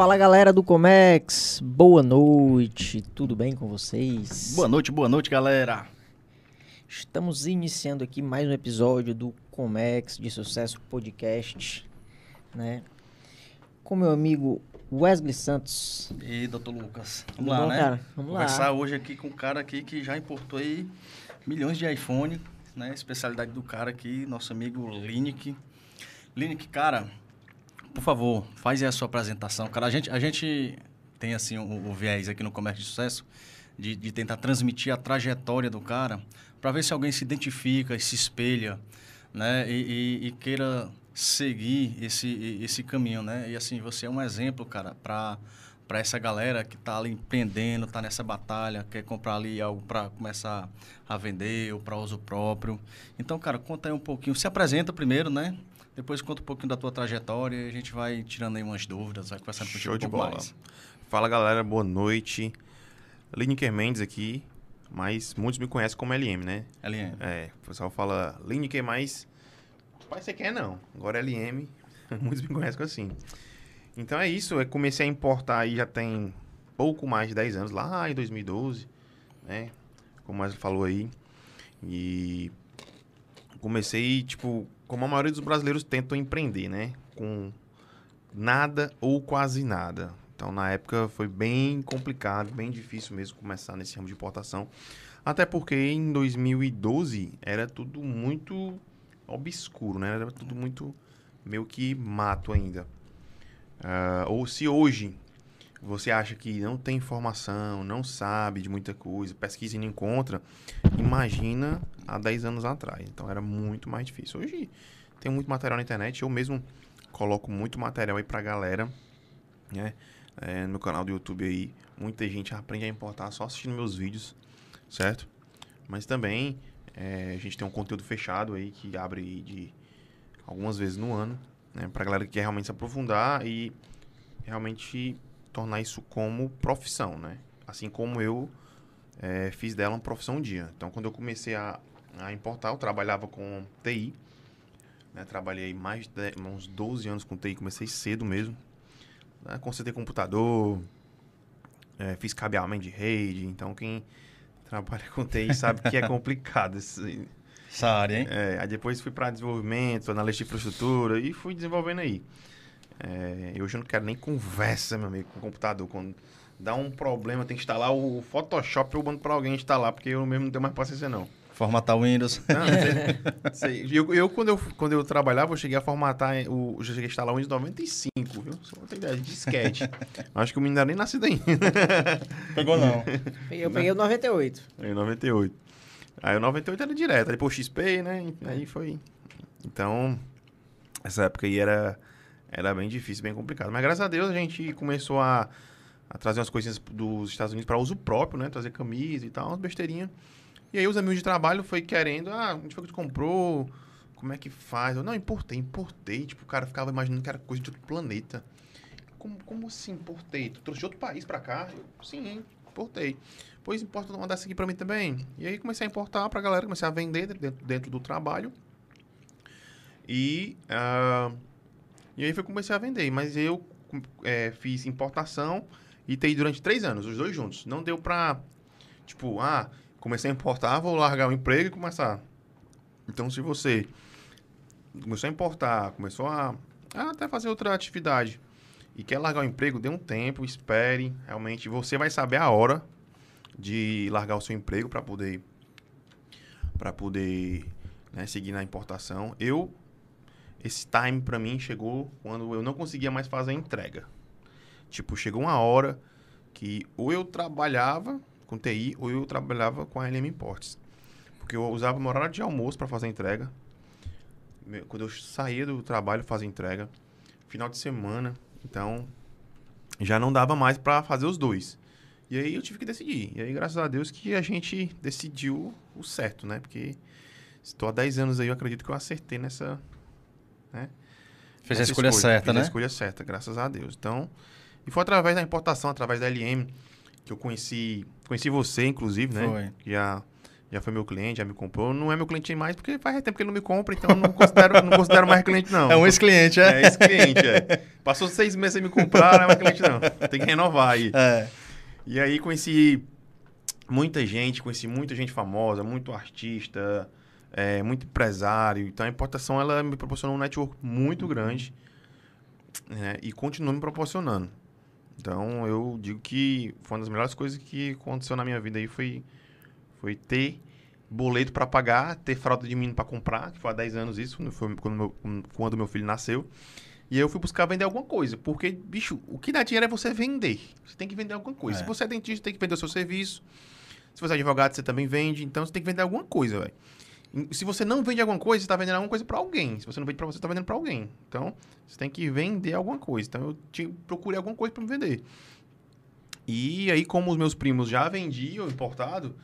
Fala galera do Comex, boa noite, tudo bem com vocês? Boa noite, boa noite, galera. Estamos iniciando aqui mais um episódio do Comex de Sucesso Podcast, né? Com meu amigo Wesley Santos. E doutor Lucas, vamos Tudo lá, bom, né? cara? Vamos lá. Conversar hoje aqui com um cara aqui que já importou aí milhões de iPhone, né? Especialidade do cara aqui, nosso amigo Linick. Linick, cara, por favor, faz aí a sua apresentação. Cara, a gente, a gente tem assim o, viés aqui no Comércio de Sucesso de, de tentar transmitir a trajetória do cara para ver se alguém se identifica e se espelha, né? E, e- e queira seguir esse, esse caminho, né? E assim, você é um exemplo, cara, para para essa galera que tá ali empreendendo, tá nessa batalha, quer comprar ali algo para começar a vender ou para uso próprio. Então, cara, conta aí um pouquinho. Se apresenta primeiro, né? Depois conta um pouquinho da tua trajetória e a gente vai tirando aí umas dúvidas, vai conversando contigo Show um de bola. mais. Fala galera, boa noite. Lineker Mendes aqui, mas muitos me conhecem como LM, né? LN. É, o pessoal fala Lineker, mas. Pai, você quer não. Agora é LM, muitos me conhecem assim. Então é isso, eu comecei a importar aí já tem pouco mais de 10 anos, lá em 2012, né? Como o falou aí. E comecei, tipo, como a maioria dos brasileiros tentam empreender, né? Com nada ou quase nada. Então, na época, foi bem complicado, bem difícil mesmo começar nesse ramo de importação. Até porque em 2012 era tudo muito obscuro, né? Era tudo muito meio que mato ainda. Ah, ou se hoje você acha que não tem informação, não sabe de muita coisa, pesquisa e não encontra, imagina há 10 anos atrás. Então era muito mais difícil. Hoje tem muito material na internet, eu mesmo coloco muito material aí pra galera, né? É, no meu canal do YouTube aí, muita gente aprende a importar só assistindo meus vídeos, certo? Mas também é, a gente tem um conteúdo fechado aí que abre de algumas vezes no ano, né? Pra galera que quer realmente se aprofundar e realmente tornar isso como profissão, né? Assim como eu é, fiz dela uma profissão um dia. Então, quando eu comecei a, a importar, eu trabalhava com TI, né? Trabalhei mais de uns 12 anos com TI, comecei cedo mesmo. Né? Consertei computador, é, fiz cabeamento de rede. Então, quem trabalha com TI sabe que é complicado. esse- Essa área, hein? é, aí depois fui para desenvolvimento, analista de infraestrutura e fui desenvolvendo aí. É, e hoje eu não quero nem conversa, meu amigo, com o computador. Quando dá um problema, tem que instalar o Photoshop, eu mando para alguém instalar, porque eu mesmo não tenho mais paciência, não. Formatar o Windows. Não, sei- sei. Eu, eu, quando eu, quando eu trabalhava, eu cheguei a formatar, o, eu cheguei a instalar o Windows 95, viu? Só pra ter ideia, de disquete. Acho que o menino não era nem nascido ainda. Pegou não. Eu peguei o 98. Em 98. Aí o 98 era direto, aí depois XP, né? Aí foi. Então, essa época aí era, era bem difícil, bem complicado. Mas graças a Deus a gente começou a, a trazer umas coisinhas dos Estados Unidos para uso próprio, né? Trazer camisa e tal, umas besteirinhas. E aí os amigos de trabalho foi querendo, ah, onde foi que tu comprou? Como é que faz? Eu, não, importei, importei. Tipo, o cara ficava imaginando que era coisa de outro planeta. Como, como assim importei? Tu trouxe de outro país pra cá? Eu, sim, importei. Pois importa uma dessa aqui pra mim também. E aí comecei a importar pra galera, comecei a vender dentro, dentro do trabalho. E, ah, e aí foi comecei a vender. Mas eu eh, fiz importação e TI durante três anos, os dois juntos. Não deu pra, tipo, ah, comecei a importar, vou largar o emprego e começar. Então, se você começou a importar, começou a, a até fazer outra atividade e quer largar o emprego, dê um tempo, espere. Realmente, você vai saber a hora de largar o seu emprego para poder para poder né, seguir na importação. Eu esse time para mim chegou quando eu não conseguia mais fazer a entrega. Tipo, chegou uma hora que ou eu trabalhava com TI ou eu trabalhava com a LM Imports. Porque eu usava meu horário de almoço para fazer a entrega. Quando eu saía do trabalho, fazia entrega. Final de semana. Então, já não dava mais para fazer os dois. E aí eu tive que decidir. E aí, graças a Deus, que a gente decidiu o certo, né? Porque estou há 10 anos aí, eu acredito que eu acertei nessa. Né? Fez a Nessa escolha certa, né? a escolha certa, graças a Deus. Então, e foi através da importação, através da LM, que eu conheci, conheci você, inclusive, né? Foi. Já, já foi meu cliente, já me comprou. Não é meu cliente mais porque faz tempo que ele não me compra, então não considero, não considero mais cliente, não. É um ex-cliente, é? É ex-cliente, é. Passou seis meses sem me comprar, não é mais cliente, não. Tem que renovar aí. É. E aí conheci muita gente, conheci muita gente famosa, muito artista, é, muito empresário. Então a importação ela me proporcionou um network muito grande né, e continua me proporcionando. Então eu digo que foi uma das melhores coisas que aconteceu na minha vida aí foi, foi ter boleto para pagar, ter fralda de menino para comprar, que foi há 10 anos isso, foi quando meu, quando meu filho nasceu. E aí eu fui buscar vender alguma coisa. Porque, bicho, o que dá dinheiro é você vender. Você tem que vender alguma coisa. É. Se você é dentista, tem que vender o seu serviço. Se você é advogado, você também vende. Então você tem que vender alguma coisa, velho. Se você não vende alguma coisa, você está vendendo alguma coisa para alguém. Se você não vende para você, você está vendendo para alguém. Então, você tem que vender alguma coisa. Então, eu procurei alguma coisa para me vender. E aí, como os meus primos já vendiam importado,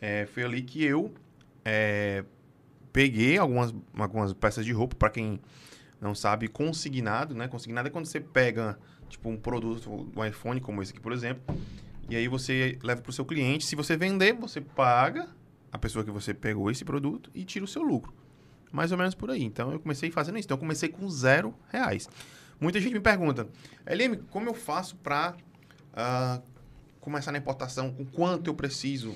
é, foi ali que eu é, peguei algumas, algumas peças de roupa, para quem não sabe, consignado, né? Consignado é quando você pega, tipo, um produto, um iPhone como esse aqui, por exemplo, e aí você leva para o seu cliente. Se você vender, você paga a pessoa que você pegou esse produto e tira o seu lucro. Mais ou menos por aí. Então, eu comecei fazendo isso. Então, eu comecei com zero reais. Muita gente me pergunta, Elim, como eu faço para começar na importação? Com quanto eu preciso?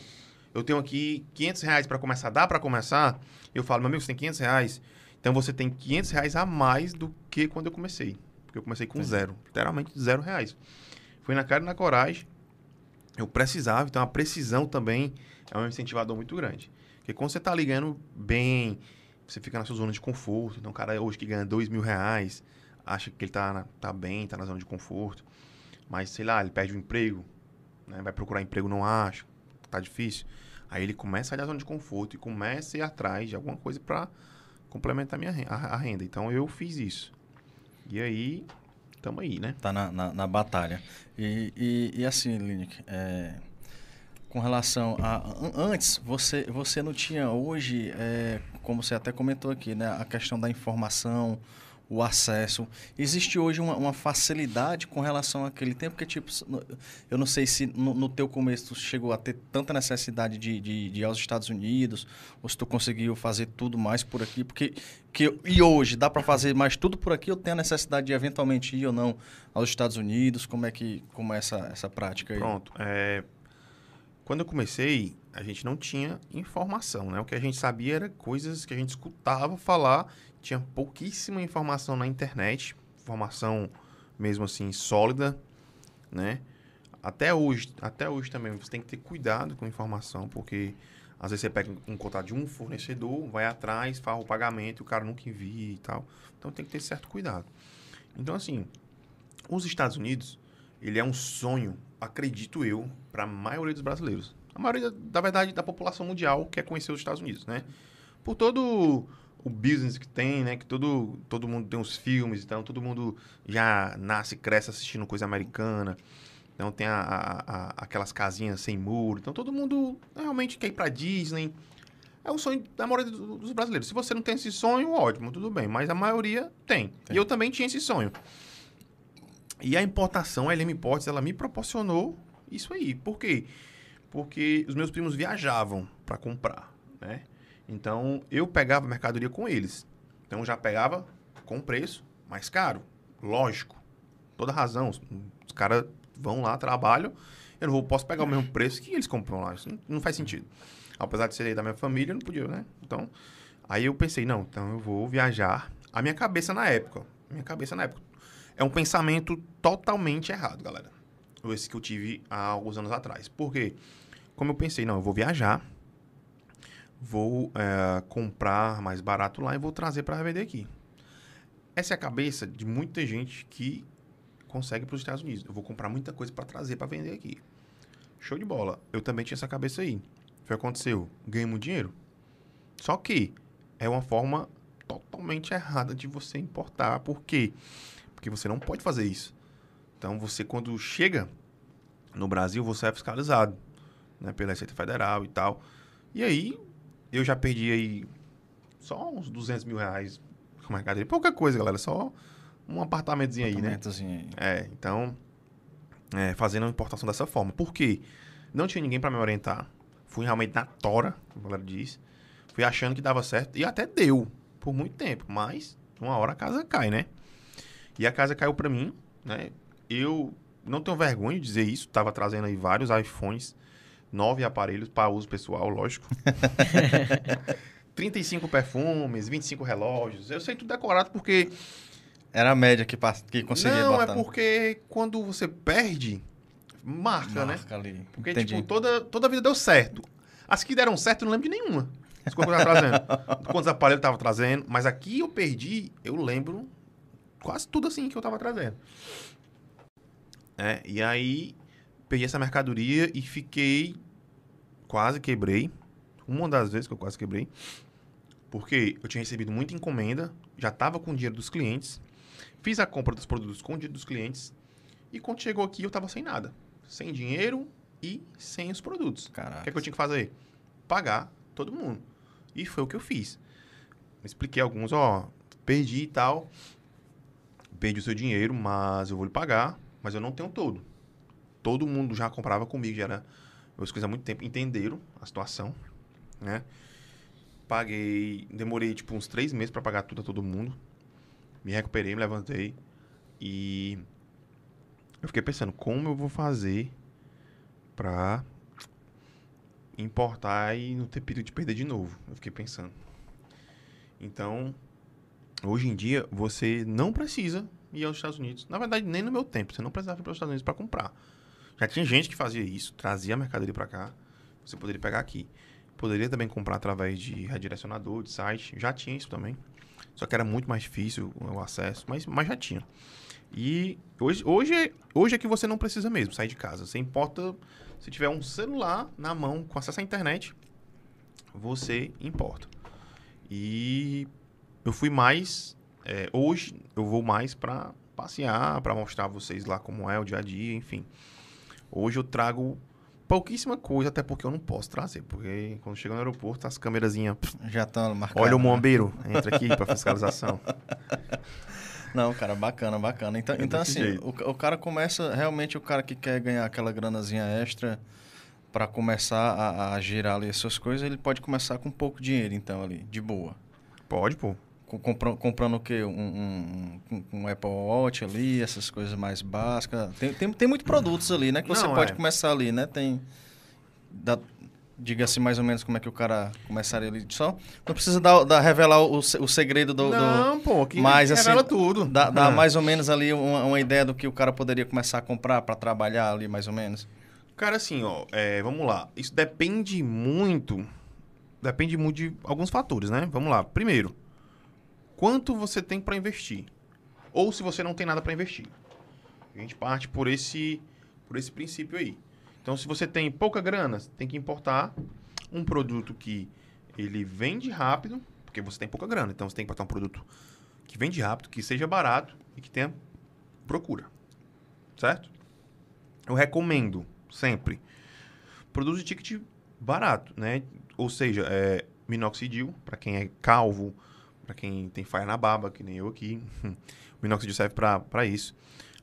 Eu tenho aqui 500 reais para começar. Dá para começar? Eu falo, meu amigo, você tem 500 reais. Então, você tem 500 reais a mais do que quando eu comecei. Porque eu comecei com zero. Literalmente zero reais. Fui na cara e na coragem. Eu precisava. Então, a precisão também é um incentivador muito grande. Porque quando você está ligando bem, você fica na sua zona de conforto. Então, o cara hoje que ganha dois mil reais, acha que ele tá, na- tá bem, tá na zona de conforto. Mas, sei lá, ele perde o emprego, né? vai procurar emprego, não acha, tá difícil. Aí ele começa a sair da zona de conforto e começa a ir atrás de alguma coisa para complementar minha ren- a, a renda. Então, eu fiz isso. E aí, tamo aí, né? Tá na, na, na batalha. E, e, e assim, Lineker, é, com relação a... an- Antes, você, você não tinha hoje, é, como você até comentou aqui, né? A questão da informação, o acesso. Existe hoje uma, uma facilidade com relação àquele tempo, porque, tipo, eu não sei se no, no teu começo chegou a ter tanta necessidade de, de, de ir aos Estados Unidos, ou se tu conseguiu fazer tudo mais por aqui, porque... Que, e hoje, dá para fazer mais tudo por aqui ou tem a necessidade de eventualmente ir ou não aos Estados Unidos? Como é que como é essa, essa prática aí? Pronto. É, quando eu comecei, a gente não tinha informação, né? O que a gente sabia era coisas que a gente escutava falar. Tinha pouquíssima informação na internet, informação mesmo assim sólida, né? Até hoje, até hoje também você tem que ter cuidado com a informação, porque às vezes você pega um contato de um fornecedor, vai atrás, faz o pagamento, e o cara nunca envia e tal. Então tem que ter certo cuidado. Então assim, os Estados Unidos, ele é um sonho, acredito eu, para a maioria dos brasileiros. A maioria, da verdade, da população mundial quer conhecer os Estados Unidos, né? Por todo o business que tem, né? Que todo, todo mundo tem os filmes, então todo mundo já nasce, cresce assistindo coisa americana. Então tem a, a- a- aquelas casinhas sem muro. Então todo mundo realmente quer ir para Disney. É o sonho da maioria do- dos brasileiros. Se você não tem esse sonho, ótimo, tudo bem. Mas a maioria tem. Tem. E eu também tinha esse sonho. E a importação, a LM Imports, ela me proporcionou isso aí. Por quê? Porque os meus primos viajavam para comprar, né? Então, eu pegava mercadoria com eles. Então, eu já pegava com preço mais caro. Lógico. Toda razão. Os, os caras vão lá, trabalham. Eu não vou, posso pegar o mesmo preço que eles compram lá. Isso não, não faz sentido. Apesar de ser da minha família, eu não podia, né? Então, aí eu pensei, não, então eu vou viajar. A minha cabeça na época, minha cabeça na época, é um pensamento totalmente errado, galera. Esse que eu tive há alguns anos atrás. Por quê? Como eu pensei, não, eu vou viajar, vou é, comprar mais barato lá e vou trazer para vender aqui. Essa é a cabeça de muita gente que consegue para os Estados Unidos. Eu vou comprar muita coisa para trazer para vender aqui. Show de bola. Eu também tinha essa cabeça aí. O que aconteceu. Ganhei muito dinheiro. Só que é uma forma totalmente errada de você importar. Por quê? Porque você não pode fazer isso. Então, você, quando chega no Brasil, você é fiscalizado né, pela Receita Federal e tal. E aí, eu já perdi aí só uns 200 mil reais com mercadoria. Pouca coisa, galera. Só um apartamentozinho aí, né? Apartamentozinho aí. É, então, é, fazendo a importação dessa forma. Por quê? Não tinha ninguém para me orientar. Fui realmente na tora, como a galera diz. Fui achando que dava certo. E até deu, por muito tempo. Mas, uma hora a casa cai, né? E a casa caiu pra mim, né? Eu não tenho vergonha de dizer isso. Tava trazendo aí vários iPhones, nove aparelhos para uso pessoal, lógico. 35 perfumes, 25 relógios. Eu sei tudo decorado porque Era a média que, que conseguia não, botar. é porque quando você perde, marca, né? Marca ali. Porque, Entendi. tipo, toda, toda a vida deu certo. As que deram certo, eu não lembro de nenhuma. As coisas que eu tava trazendo. Quantos aparelhos eu tava trazendo. Mas aqui eu perdi, eu lembro quase tudo assim que eu tava trazendo. É, e aí, peguei essa mercadoria e fiquei... Quase quebrei. Uma das vezes que eu quase quebrei. Porque eu tinha recebido muita encomenda, já tava com o dinheiro dos clientes. Fiz a compra dos produtos com o dinheiro dos clientes. E quando chegou aqui, eu tava sem nada. Sem dinheiro e sem os produtos. O Caraca. que, é que eu tinha que fazer? Pagar todo mundo. E foi o que eu fiz. Expliquei alguns, ó, perdi e tal. Perdi o seu dinheiro, mas eu vou lhe pagar. Mas eu não tenho todo. Todo mundo já comprava comigo, já era meus coisas há muito tempo. Entenderam a situação, né? Paguei, demorei tipo uns três meses para pagar tudo a todo mundo. Me recuperei, me levantei. E eu fiquei pensando, como eu vou fazer pra importar e não ter perigo de perder de novo? Eu fiquei pensando. Então, hoje em dia, você não precisa ir aos Estados Unidos. Na verdade, nem no meu tempo. Você não precisava ir para os Estados Unidos para comprar. Já tinha gente que fazia isso, trazia a mercadoria para cá. Você poderia pegar aqui. Poderia também comprar através de redirecionador, de site. Já tinha isso também. Só que era muito mais difícil o acesso, mas, mas já tinha. E hoje, hoje, hoje é que você não precisa mesmo sair de casa. Você importa, se tiver um celular na mão com acesso à internet, você importa. E eu fui mais. é, hoje eu vou mais para passear, para mostrar a vocês lá como é o dia a dia, enfim. Hoje eu trago pouquíssima coisa, até porque eu não posso trazer, porque quando chega no aeroporto, as câmerazinhas. Já estão marcadas. Olha o né? mombeiro, entra aqui para fiscalização. Não, cara, bacana, bacana. Então, É então assim, o, o cara começa, realmente o cara que quer ganhar aquela granazinha extra para começar a, a girar ali as suas coisas, ele pode começar com pouco dinheiro, então, ali, de boa. Pode, pô. Com- compra- comprando o quê? Um, um, um- Apple Watch ali, essas coisas mais básicas. Tem, tem, tem muitos produtos ali, né? Que você Não, pode é. começar ali, né? Tem. dá- Diga-se mais ou menos como é que o cara começaria ali. Só não precisa dar, dar- revelar o, o segredo do, do- não, pô, aqui Mas, assim, revela tudo. Dá, dá Ah. mais ou menos ali uma, uma ideia do que o cara poderia começar a comprar para trabalhar ali, mais ou menos. Cara, assim, ó, é, vamos lá. Isso depende muito. Depende muito de alguns fatores, né? Vamos lá. Primeiro, quanto você tem para investir? Ou se você não tem nada para investir. A gente parte por esse, por esse princípio aí. Então, se você tem pouca grana, tem que importar um produto que ele vende rápido, porque você tem pouca grana. Então, você tem que importar um produto que vende rápido, que seja barato e que tenha procura. Certo? Eu recomendo sempre produtos de ticket barato, né? Ou seja, é, minoxidil, para quem é calvo, para quem tem faia na baba, que nem eu aqui. O minoxidil serve para isso.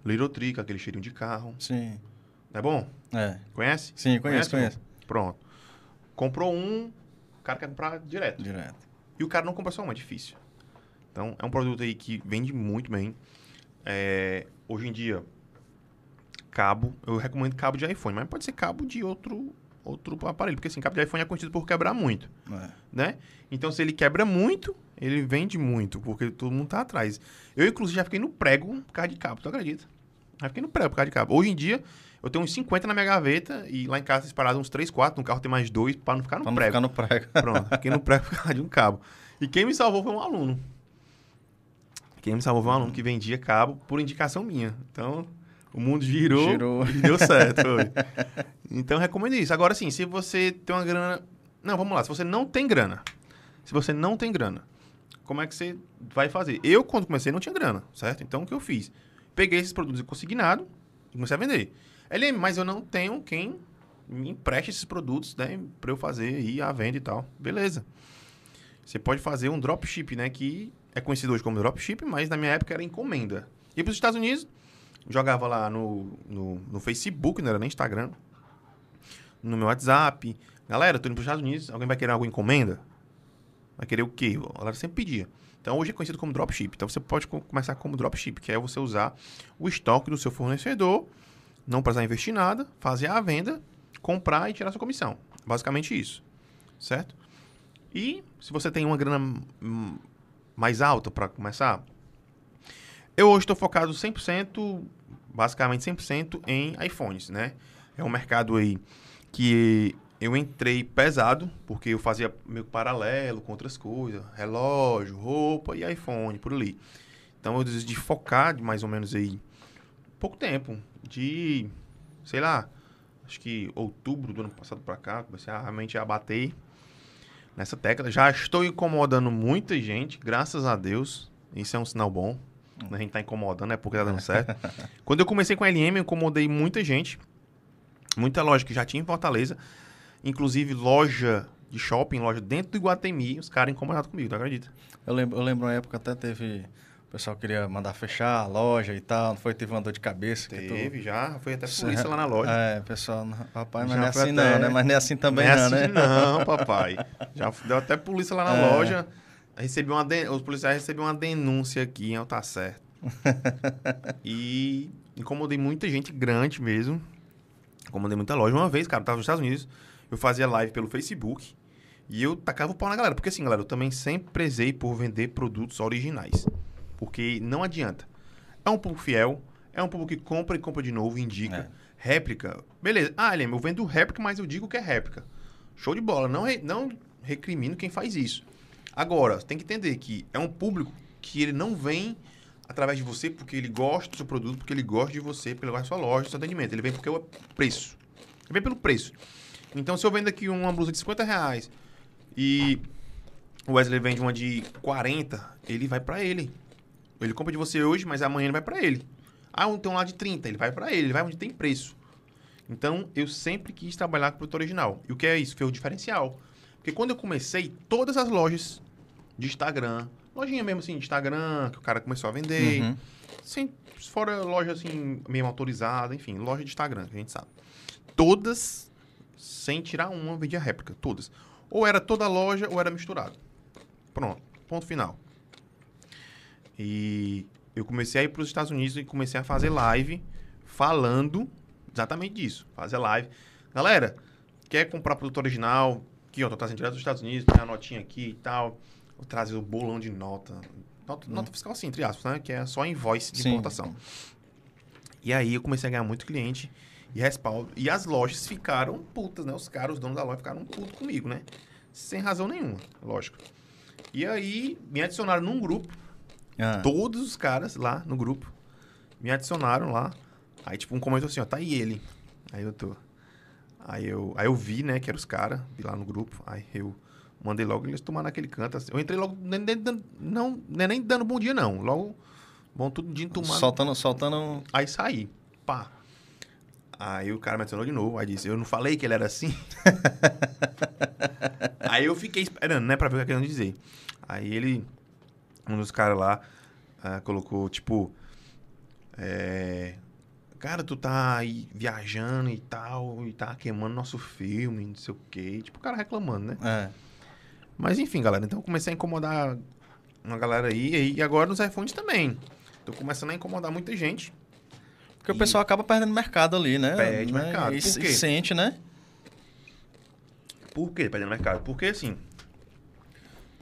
Lirotrica, aquele cheirinho de carro. Sim. Não é bom? É. Conhece? Sim, conheço, Conhece, conheço. Pronto. Comprou um, o cara quer comprar direto. Direto. E o cara não compra só um, é difícil. Então, é um produto aí que vende muito bem. É, hoje em dia, cabo, eu recomendo cabo de iPhone, mas pode ser cabo de outro, outro aparelho, porque assim, cabo de iPhone é conhecido por quebrar muito, É. né? Então, se ele quebra muito, ele vende muito, porque todo mundo tá atrás. Eu, inclusive, já fiquei no prego por causa de cabo, tu acredita? Já fiquei no prego por causa de cabo. Hoje em dia, eu tenho uns 50 na minha gaveta e lá em casa disparado uns 3, 4, no carro tem mais dois, para não ficar no Pra não prego. ficar no prego. Pronto, fiquei no prego por causa de um cabo. E quem me salvou foi um aluno. Quem me salvou foi um aluno que vendia cabo por indicação minha. Então, o mundo girou, Girou. e deu certo. Foi. Então, recomendo isso. Agora, sim, se você tem uma grana... Não, vamos lá. Se você não tem grana, se você não tem grana, como é que você vai fazer? Eu, quando comecei, não tinha grana, certo? Então, o que eu fiz? Peguei esses produtos consignado e comecei a vender. LM, mas eu não tenho quem me empreste esses produtos, né? Pra eu fazer aí a venda e tal. Beleza. Você pode fazer um dropship, né? Que é conhecido hoje como dropship, mas na minha época era encomenda. Ia para os Estados Unidos, jogava lá no, no, no Facebook, não era nem Instagram. no meu WhatsApp. Galera, tô indo para os Estados Unidos, alguém vai querer alguma encomenda? Vai querer o quê? A galera sempre pedia. Então hoje é conhecido como dropship. Então você pode começar como dropship, que é você usar o estoque do seu fornecedor, não precisar investir nada, fazer a venda, comprar e tirar sua comissão. Basicamente isso. Certo? E se você tem uma grana hum, mais alta para começar, eu hoje estou focado 100%, basicamente 100% em iPhones, né? É um mercado aí que eu entrei pesado, porque eu fazia meio paralelo com outras coisas, relógio, roupa e iPhone, por ali. Então eu decidi focar de mais ou menos aí pouco tempo, de, sei lá, acho que outubro do ano passado para cá, comecei a realmente a bater nessa tecla. Já estou incomodando muita gente, graças a Deus. Isso é um sinal bom. A gente tá incomodando, é porque tá dando certo. Quando eu comecei com a LM, eu incomodei muita gente. Muita loja que já tinha em Fortaleza. Inclusive loja de shopping, loja dentro do Iguatemi, os caras incomodados comigo, tu acredita? Eu lembro, eu lembro uma época até teve. O pessoal queria mandar fechar a loja e tal, não foi? Teve uma dor de cabeça. Teve, tu... já. Foi até polícia lá na loja. É, pessoal, papai, mas já não é assim até... não, né? Mas não é assim também não, é assim né? Não, papai. Já deu até polícia lá na é. loja. Recebi uma den... Os policiais receberam uma denúncia aqui, eu tá certo. e incomodei muita gente grande mesmo. Incomodei muita loja. Uma vez, cara, eu tava nos Estados Unidos eu fazia live pelo Facebook e eu tacava o pau na galera. Porque assim, galera, eu também sempre prezei por vender produtos originais. Porque não adianta. É um público fiel, é um público que compra e compra de novo, indica. É. Réplica. Beleza. Ah, Lema, eu vendo réplica, mas eu digo que é réplica. Show de bola. Não, re, não recrimino quem faz isso. Agora, tem que entender que é um público que ele não vem através de você porque ele gosta do seu produto, porque ele gosta de você, porque ele gosta da sua loja, do seu atendimento. Ele vem porque é o preço. Ele vem pelo preço. Então, se eu vendo aqui uma blusa de 50 reais e o Wesley vende uma de 40, ele vai para ele. Ele compra de você hoje, mas amanhã ele vai para ele. Ah, tem um lá de 30, ele vai para ele, ele vai onde tem preço. Então, eu sempre quis trabalhar com produto original. E o que é isso? Foi o diferencial. Porque quando eu comecei, todas as lojas de Instagram, lojinha mesmo assim, de Instagram, que o cara começou a vender, uhum. sem, fora loja assim, mesmo autorizada, enfim, loja de Instagram, que a gente sabe. Todas sem tirar uma, vendia réplica, todas. Ou era toda loja ou era misturado. Pronto, ponto final. E eu comecei a ir para os Estados Unidos e comecei a fazer live falando exatamente disso. Fazer live. Galera, quer comprar produto original? Aqui, ó, tô trazendo direto dos Estados Unidos, tem a notinha aqui e tal. Trazer o bolão de nota. Nota, hum. nota fiscal assim, entre aspas, né? Que é só invoice de Sim. importação. E aí eu comecei a ganhar muito cliente e respaldo. E as lojas ficaram putas, né? Os caras, os donos da loja, ficaram putos comigo, né? Sem razão nenhuma, lógico. E aí me adicionaram num grupo. Ah. Todos os caras lá no grupo me adicionaram lá. Aí, tipo, um comentou assim, ó, tá aí ele. Aí eu tô. Aí eu, aí eu vi, né, que eram os caras, vi lá no grupo. Aí eu mandei logo eles tomar naquele canto. Assim. Eu entrei logo, nem, nem, não, nem, nem dando bom dia, não. Logo, bom tudo de tomar. Soltando, soltando. Aí saí. Pá. Aí o cara me adicionou de novo. Aí disse, eu não falei que ele era assim? aí eu fiquei esperando, né, pra ver o que ele querendo dizer. Aí ele, um dos caras lá, uh, colocou, tipo, é, cara, tu tá aí viajando e tal, e tá queimando nosso filme, não sei o quê. Tipo, o cara reclamando, né? É. Mas enfim, galera, então eu comecei a incomodar uma galera aí, e agora nos iPhones também. Tô começando a incomodar muita gente. Porque e... o pessoal acaba perdendo mercado ali, né? Perde né? mercado. E, Por quê? sente, né? Por que perdendo mercado? Porque assim,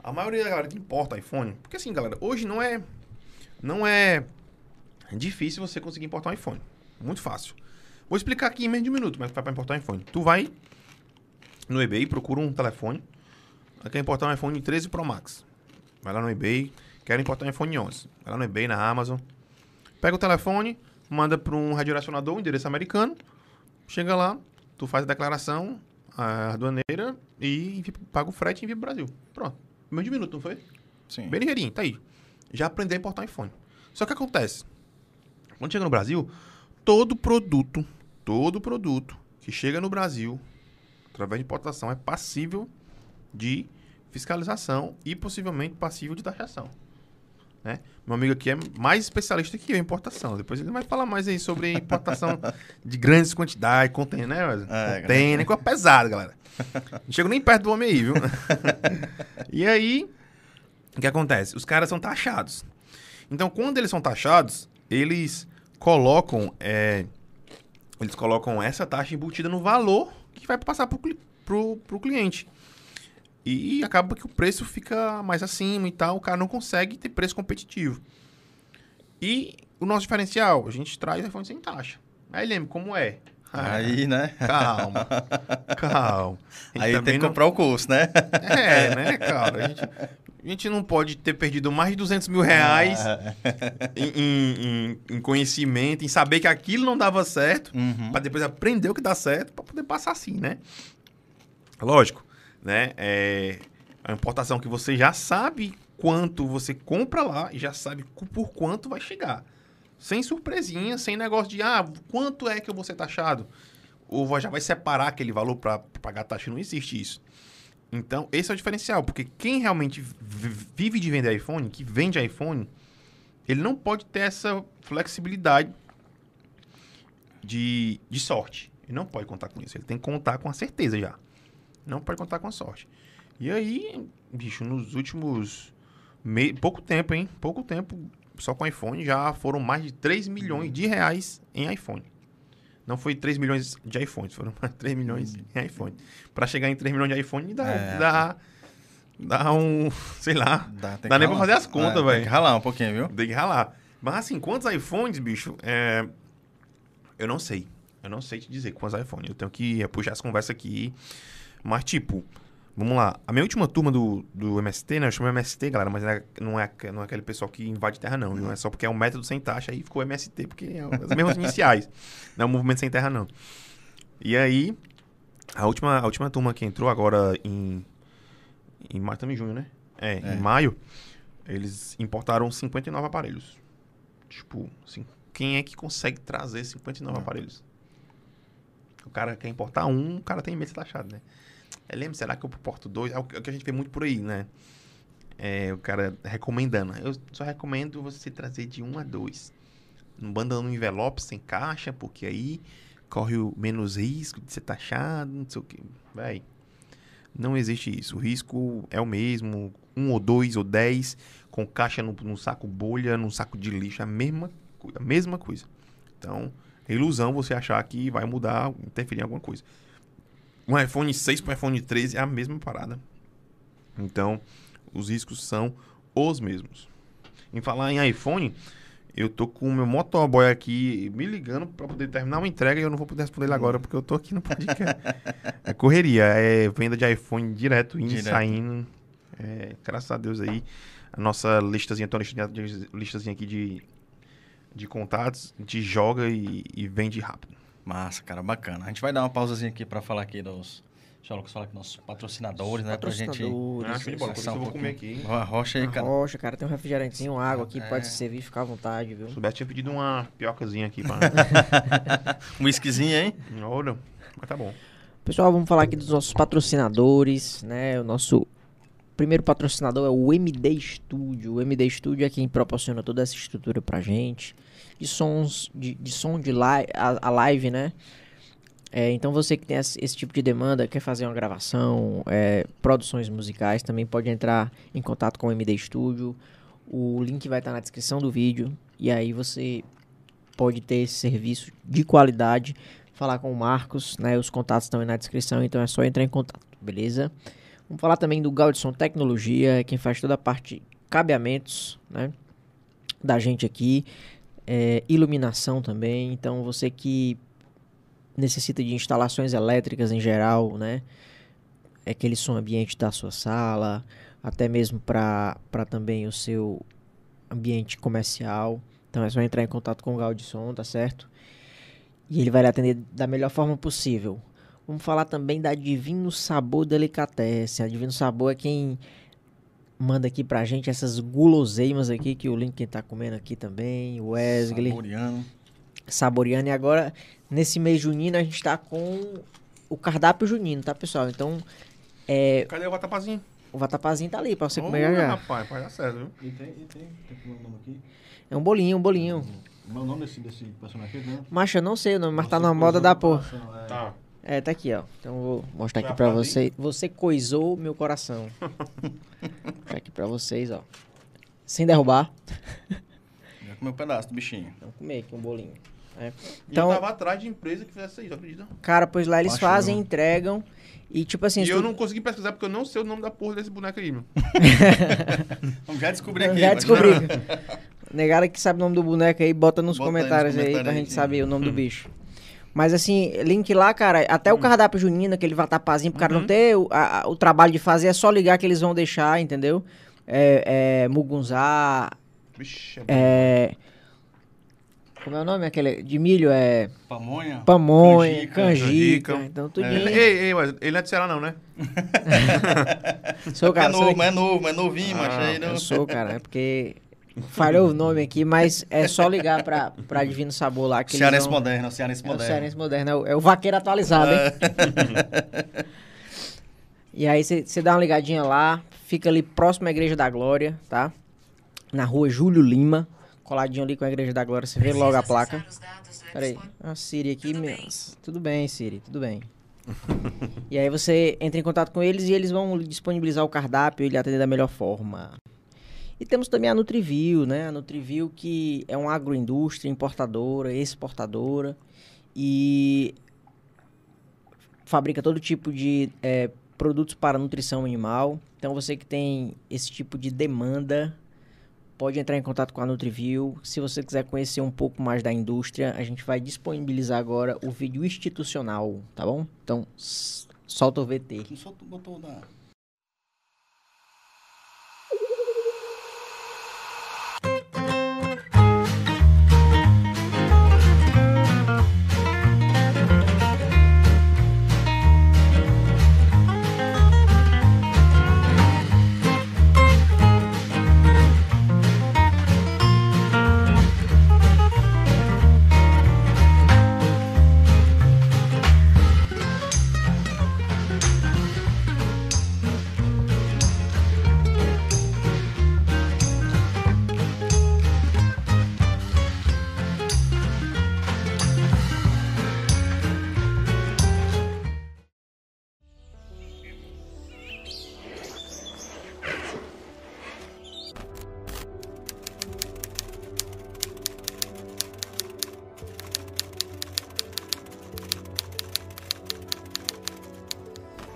a maioria da galera que importa iPhone, porque assim, galera, hoje não é não é difícil você conseguir importar um iPhone. Muito fácil. Vou explicar aqui em menos de um minuto, mas para importar um iPhone. Tu vai no eBay, procura um telefone, quer importar um iPhone 13 Pro Max. Vai lá no eBay, quer importar um iPhone 11. Vai lá no eBay, na Amazon. Pega o telefone, manda para um radiodirecionador, um endereço americano, chega lá, tu faz a declaração, a aduaneira e paga o frete e envia pro Brasil. Pronto. Menos de minuto, não foi? Sim. Bem ligeirinho, tá aí. Já aprendi a importar iPhone. Só que acontece, quando chega no Brasil, todo produto, todo produto que chega no Brasil, através de importação, é passível de fiscalização e possivelmente passível de taxação. né? Meu amigo aqui é mais especialista que eu em importação. Depois ele vai falar mais aí sobre importação de grandes quantidades, contém, né? Wesley? É, Contém, né? Coisa pesada, galera. Não chego nem perto do homem aí, viu? e aí, o que acontece? Os caras são taxados. Então, quando eles são taxados, eles colocam, é, eles colocam essa taxa embutida no valor que vai passar pro, pro cliente. E acaba que o preço fica mais acima e tal, o cara não consegue ter preço competitivo. E o nosso diferencial, a gente traz iPhone sem taxa. Aí lembra como é. Ah, Aí, né? Calma, calma. Aí tem que não- comprar o curso, né? É, né, cara? A gente, a gente não pode ter perdido mais de 200 mil reais em, em- em- em conhecimento, em saber que aquilo não dava certo, Uhum. pra depois aprender o que dá certo, pra poder passar assim, né? Lógico, né? É a importação que você já sabe quanto você compra lá e já sabe por quanto vai chegar. Sem surpresinha, sem negócio de, ah, quanto é que eu vou ser taxado? Ou já vai separar aquele valor para pagar taxa. Não existe isso. Então, esse é o diferencial, porque quem realmente vi- vive de vender iPhone, que vende iPhone, ele não pode ter essa flexibilidade de, de sorte. Ele não pode contar com isso. Ele tem que contar com a certeza já. Não pode contar com a sorte. E aí, bicho, nos últimos. mei- pouco tempo, hein? Pouco tempo, só com iPhone, já foram mais de 3 milhões de reais em iPhone. Não foi 3 milhões de iPhones, foram mais de 3 milhões em iPhone. Pra chegar em 3 milhões de iPhone, dá, É. dá, dá um. Sei lá. Dá, Dá nem pra ralar. fazer as contas, É, velho. Tem que ralar um pouquinho, viu? Tem que ralar. Mas assim, quantos iPhones, bicho? É... Eu não sei. Eu não sei te dizer quantos iPhones. Eu tenho que puxar essa conversa aqui. Mas, tipo, vamos lá. A minha última turma do, do MST, né? Eu chamo MST, galera, mas não é, não, é, não é aquele pessoal que invade terra, não. Não é só porque é um método sem taxa, aí ficou MST, porque é as mesmas iniciais. Não é um movimento sem terra, não. E aí, a última, a última turma que entrou agora em. Em maio, também em junho, né? É, É. em maio, eles importaram 59 aparelhos. Tipo, assim, quem é que consegue trazer 59 Não. aparelhos? O cara quer importar um, o cara tem medo de ser taxado, né? Eu lembro, será que eu importo dois? É o que é o que a gente vê muito por aí, né? É, o cara recomendando. Eu só recomendo você trazer de um a dois. Não banda no envelope sem caixa, porque aí corre o menos risco de ser taxado, não sei o que. Véi, não existe isso. O risco é o mesmo. Um ou dois ou dez, com caixa no saco bolha, no saco de lixo, é a mesma. A mesma coisa. Então, é ilusão você achar que vai mudar, interferir em alguma coisa. Um iPhone 6 para um iPhone 13 é a mesma parada. Então, os riscos são os mesmos. Em falar em iPhone, eu tô com o meu motoboy aqui me ligando para poder terminar uma entrega e eu não vou poder responder ele agora porque eu tô aqui no podcast. é correria, é venda de iPhone direto, indo e Direto. saindo. É, graças a Deus aí, a nossa listazinha, listazinha, listazinha aqui de, de contatos, a gente joga e, e vende rápido. Massa, cara, bacana. A gente vai dar uma pausazinha aqui pra falar aqui dos. Deixa eu falar aqui nossos patrocinadores, né? Pra gente. Patrocinadores, Ah, bola, isso eu um vou comer pouquinho. aqui. Ó, Rocha aí, cara. rocha, cara, tem um refrigerantezinho, água aqui, É. pode servir, ficar à vontade, viu? Se soubesse, tinha pedido uma piocazinha aqui pra. Um whiskyzinho, hein? Ouro, mas tá bom. Pessoal, vamos falar aqui dos nossos patrocinadores, né? O nosso primeiro patrocinador é o MD Studio. O MD Studio é quem proporciona toda essa estrutura pra gente. De sons, de, de som de live, a, a live, né? É, então você que tem esse, esse tipo de demanda, quer fazer uma gravação, é, produções musicais, também pode entrar em contato com o MD Studio. O link vai estar na descrição do vídeo. E aí você pode ter esse serviço de qualidade falar com o Marcos, né? Os contatos estão aí na descrição, então é só entrar em contato, beleza? Vamos falar também do Gaudson Tecnologia, quem faz toda a parte de cabeamentos, né? Da gente aqui, é, iluminação também. Então você que necessita de instalações elétricas em geral, né? É aquele som ambiente da sua sala, até mesmo para também o seu ambiente comercial. Então é só entrar em contato com o Gaudson, tá certo? E ele vai lhe atender da melhor forma possível. Vamos falar também da Divino Sabor Delicatessen. A Divino Sabor é quem manda aqui pra gente essas guloseimas aqui, que o Lincoln tá comendo aqui também, o Wesley, Saboreando. saboreando. E agora, nesse mês junino, a gente tá com o cardápio junino, tá, pessoal? Então, é, Cadê o Vatapazinho? O vatapazinho tá ali pra você comer já já. rapaz, vai dar certo, viu? E tem, e tem, tem que o nome aqui. É um bolinho, um bolinho. Como é o nome desse, desse personagem aqui, né? Macho, eu não sei o nome, mas tá na moda coisou da porra. é. Tá. É, tá aqui, ó. Então eu vou mostrar aqui pra faz você. Você coisou meu coração. Mostrar aqui pra vocês, ó. Sem derrubar. Já comeu um pedaço do bichinho. Vamos comer aqui um bolinho. É. Então, eu tava atrás de empresa que fizesse isso, acredita? cara, pois lá eles fazem, não. entregam. E tipo assim, e eu tu- não consegui pesquisar porque eu não sei o nome da porra desse boneco aí, meu. Vamos já descobrir aqui. já descobri. Negara que sabe o nome do boneco aí, bota nos Bota aí nos comentários aí, comentários pra gente saber o nome do bicho. Mas assim, link lá, cara, até o cardápio junino, aquele vatapazinho, pro cara não ter o, a- o trabalho de fazer, é só ligar que eles vão deixar, entendeu? É, é mugunzá, Vixe, é é... Como é o nome? Aquele de milho, é Pamonha. pamonha, Canjica, canjica, canjica. então Ei, tudinho. ei, mas ele não é de Ceará não, né? Sou, é cara, sou novo, daqui. mas é novo, mas é novinho, Ah, macho aí. Não... Eu sou, cara, é porque falhou o nome aqui, mas é só ligar pra, pra Divino Sabor lá que Cearense vão... moderno, Cearense É o moderno. Cearense moderno, é o, é o vaqueiro atualizado, hein? E aí você dá uma ligadinha lá, fica ali próximo à Igreja da Glória, tá? Na rua Júlio Lima, coladinho ali com a Igreja da Glória, você vê logo a placa. Peraí, a Siri aqui, minhas. tudo bem, Siri, tudo bem. e aí você entra em contato com eles e eles vão disponibilizar o cardápio e lhe atender da melhor forma. E temos também a Nutriview, né? A Nutriview que é uma agroindústria importadora, exportadora e fabrica todo tipo de eh, produtos para nutrição animal. Então você que tem esse tipo de demanda, pode entrar em contato com a Nutriview. Se você quiser conhecer um pouco mais da indústria, a gente vai disponibilizar agora o vídeo institucional, tá bom? Então, solta o VT. Só tu botou da...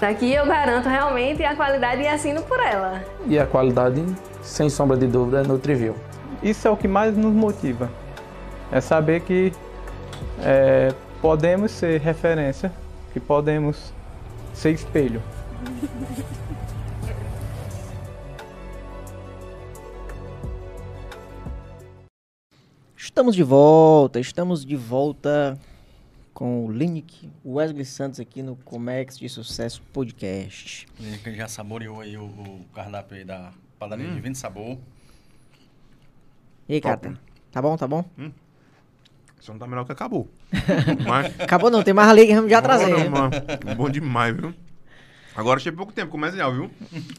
Daqui eu garanto realmente a qualidade e assino por ela. E a qualidade, sem sombra de dúvida, é Nutriview. Isso é o que mais nos motiva. É saber que é, podemos ser referência, que podemos ser espelho. Estamos de volta, estamos de volta com o Link Wesley Santos aqui no Comex de Sucesso Podcast. Ele já saboreou aí o, o cardápio aí da padaria Hum. Divino Sabor. E aí, cara, Top. tá, tá bom, tá bom? Só não tá melhor que acabou. Mas... Acabou não, tem mais ali que vamos já trazer. Olha, mano, Bom demais, viu? Agora achei pouco tempo, comercial, viu?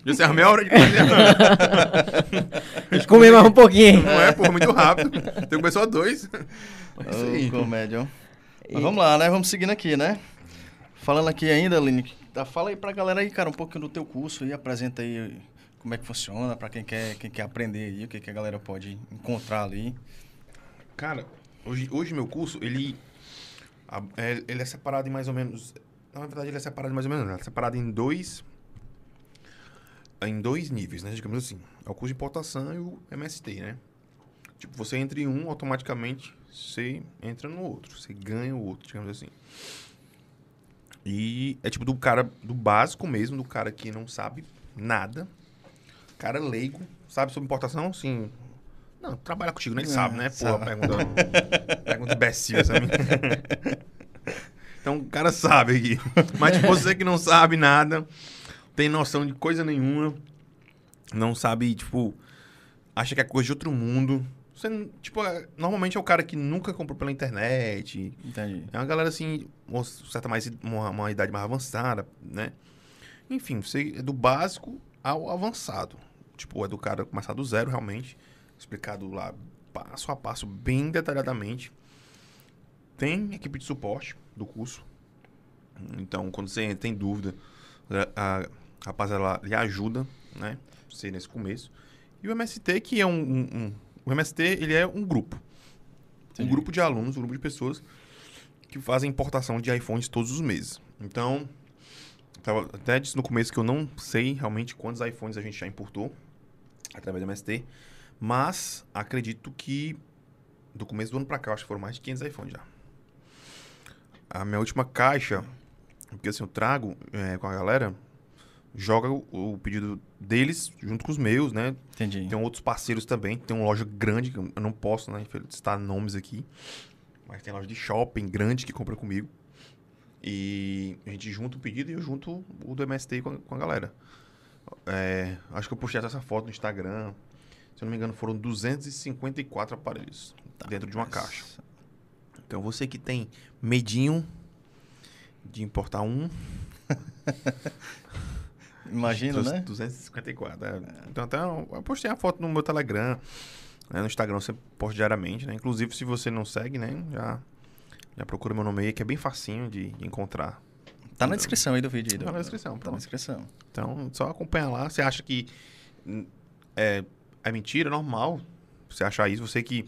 Já se meia hora de comercial. A gente come mais um pouquinho. Não é, porra, muito rápido. Tem começou a dois. É isso aí. Ô, comédia, ó. Mas vamos lá, né? Vamos seguindo aqui, né? Falando aqui ainda, Aline, tá, fala aí pra galera aí, cara, um pouquinho do teu curso aí, apresenta aí como é que funciona, pra quem quer, quem quer aprender aí, o que, que a galera pode encontrar ali. Cara, hoje, hoje meu curso, ele, a- é, ele é separado em mais ou menos Na verdade, ele é separado mais ou menos. Ele é separado em dois. Em dois níveis, né? Digamos assim. É o custo de importação e o MST, né? Tipo, você entra em um, automaticamente você entra no outro. Você ganha o outro, digamos assim. E é tipo do cara, do básico mesmo, do cara que não sabe nada. Cara leigo, sabe sobre importação? Sim. Não, trabalha contigo, nem É, sabe, né? Porra, pergunta, pergunta imbecil essa minha. Então o cara sabe aqui. Mas tipo, você que não sabe nada, tem noção de coisa nenhuma, não sabe, tipo, acha que é coisa de outro mundo. Você, tipo, é- normalmente é o cara que nunca comprou pela internet. Entendi. É uma galera assim, uma certa mais, uma, uma idade mais avançada, né? Enfim, você é do básico ao avançado. Tipo, é do cara começar do zero realmente, explicado lá passo a passo, bem detalhadamente. Tem equipe de suporte do curso. Então, quando você tem dúvida, a, a rapaziada lá lhe ajuda, né? Você nesse começo. E o MST, que é um, um- um- o MST, ele é um grupo. Um Entendi. grupo de alunos, um grupo de pessoas que fazem importação de iPhones todos os meses. Então, até disse no começo que eu não sei realmente quantos iPhones a gente já importou através do MST, mas acredito que do começo do ano pra cá, eu acho que foram mais de 500 iPhones já. A minha última caixa, porque assim, eu trago eh, com a galera, joga o, o pedido deles junto com os meus, né? Entendi. Tem outros parceiros também. Tem uma loja grande, que eu não posso, né, citar nomes aqui. Mas tem loja de shopping grande que compra comigo. E a gente junta o pedido e eu junto o do MST com a, com a galera. É, acho que eu postei até essa foto no Instagram. Se eu não me engano, foram 254 aparelhos dentro de uma caixa. Então você que tem medinho de importar um, Imagina, Trouxe né? 254. é. Então até eu postei a foto no meu Telegram, né, no Instagram você posta diariamente, né? Inclusive se você não segue, né, já já procura meu nome aí que é bem facinho de encontrar. Tá na descrição aí do vídeo. Tá na descrição, Tá na pronto. descrição. Então só acompanha lá. Você acha que hum, é, é mentira, é normal. Você achar isso, você que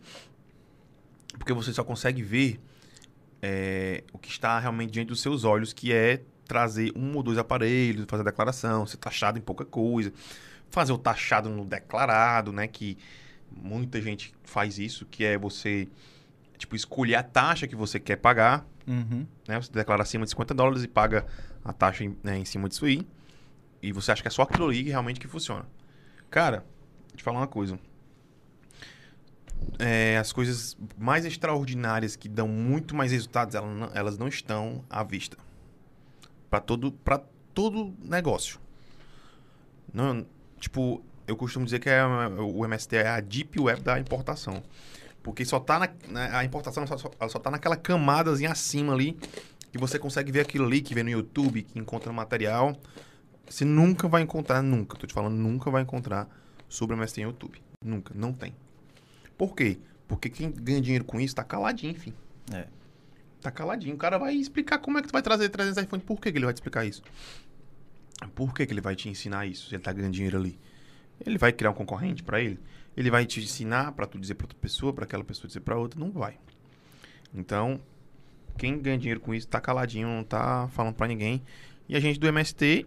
porque você só consegue ver é, o que está realmente diante dos seus olhos, que é trazer um ou dois aparelhos, fazer a declaração, ser taxado em pouca coisa, fazer o taxado no declarado, né? Que muita gente faz isso, que é você tipo escolher a taxa que você quer pagar, Uhum. né? Você declara acima de 50 dólares e paga a taxa em, né, em cima disso aí. E você acha que é só aquilo ali que realmente que funciona. Cara, vou te falar uma coisa. É, as coisas mais extraordinárias que dão muito mais resultados, elas não, elas não estão à vista. Para todo, pra todo negócio. Não, tipo, eu costumo dizer que é, o MST é a deep web da importação. Porque só tá na, na- a importação só, só, só tá naquela camadazinha acima ali que você consegue ver aquilo ali, que vê no YouTube, que encontra material. Você nunca vai encontrar, nunca, tô te falando, nunca vai encontrar sobre o MST em YouTube. Nunca, não tem. Por quê? Porque quem ganha dinheiro com isso tá caladinho, enfim. É. Tá caladinho. O cara vai explicar como é que tu vai trazer 300 iPhones. Por que, que ele vai te explicar isso? Por que, que ele vai te ensinar isso? Se ele tá ganhando dinheiro ali. Ele vai criar um concorrente pra ele? Ele vai te ensinar pra tu dizer pra outra pessoa, pra aquela pessoa dizer pra outra? Não vai. Então, quem ganha dinheiro com isso tá caladinho, não tá falando pra ninguém. E a gente do MST,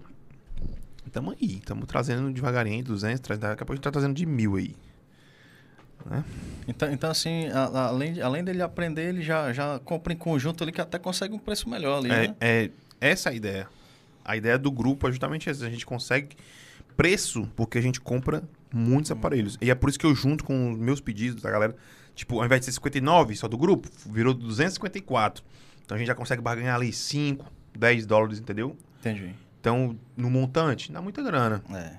tamo aí. Tamo trazendo devagarinho, 200, 300, daqui a pouco a gente tá trazendo de mil aí. Então, então assim, a- a- além, além dele aprender, ele já, já compra em conjunto ali que até consegue um preço melhor ali, É, né? é essa é a ideia. A ideia do grupo é justamente essa. A gente consegue preço porque a gente compra muitos aparelhos. E é por isso que eu junto com os meus pedidos da galera, tipo, ao invés de ser 59 só do grupo, virou 254. Então a gente já consegue barganhar ali 5, 10 dólares, entendeu? Entendi. Então, no montante, dá muita grana. É.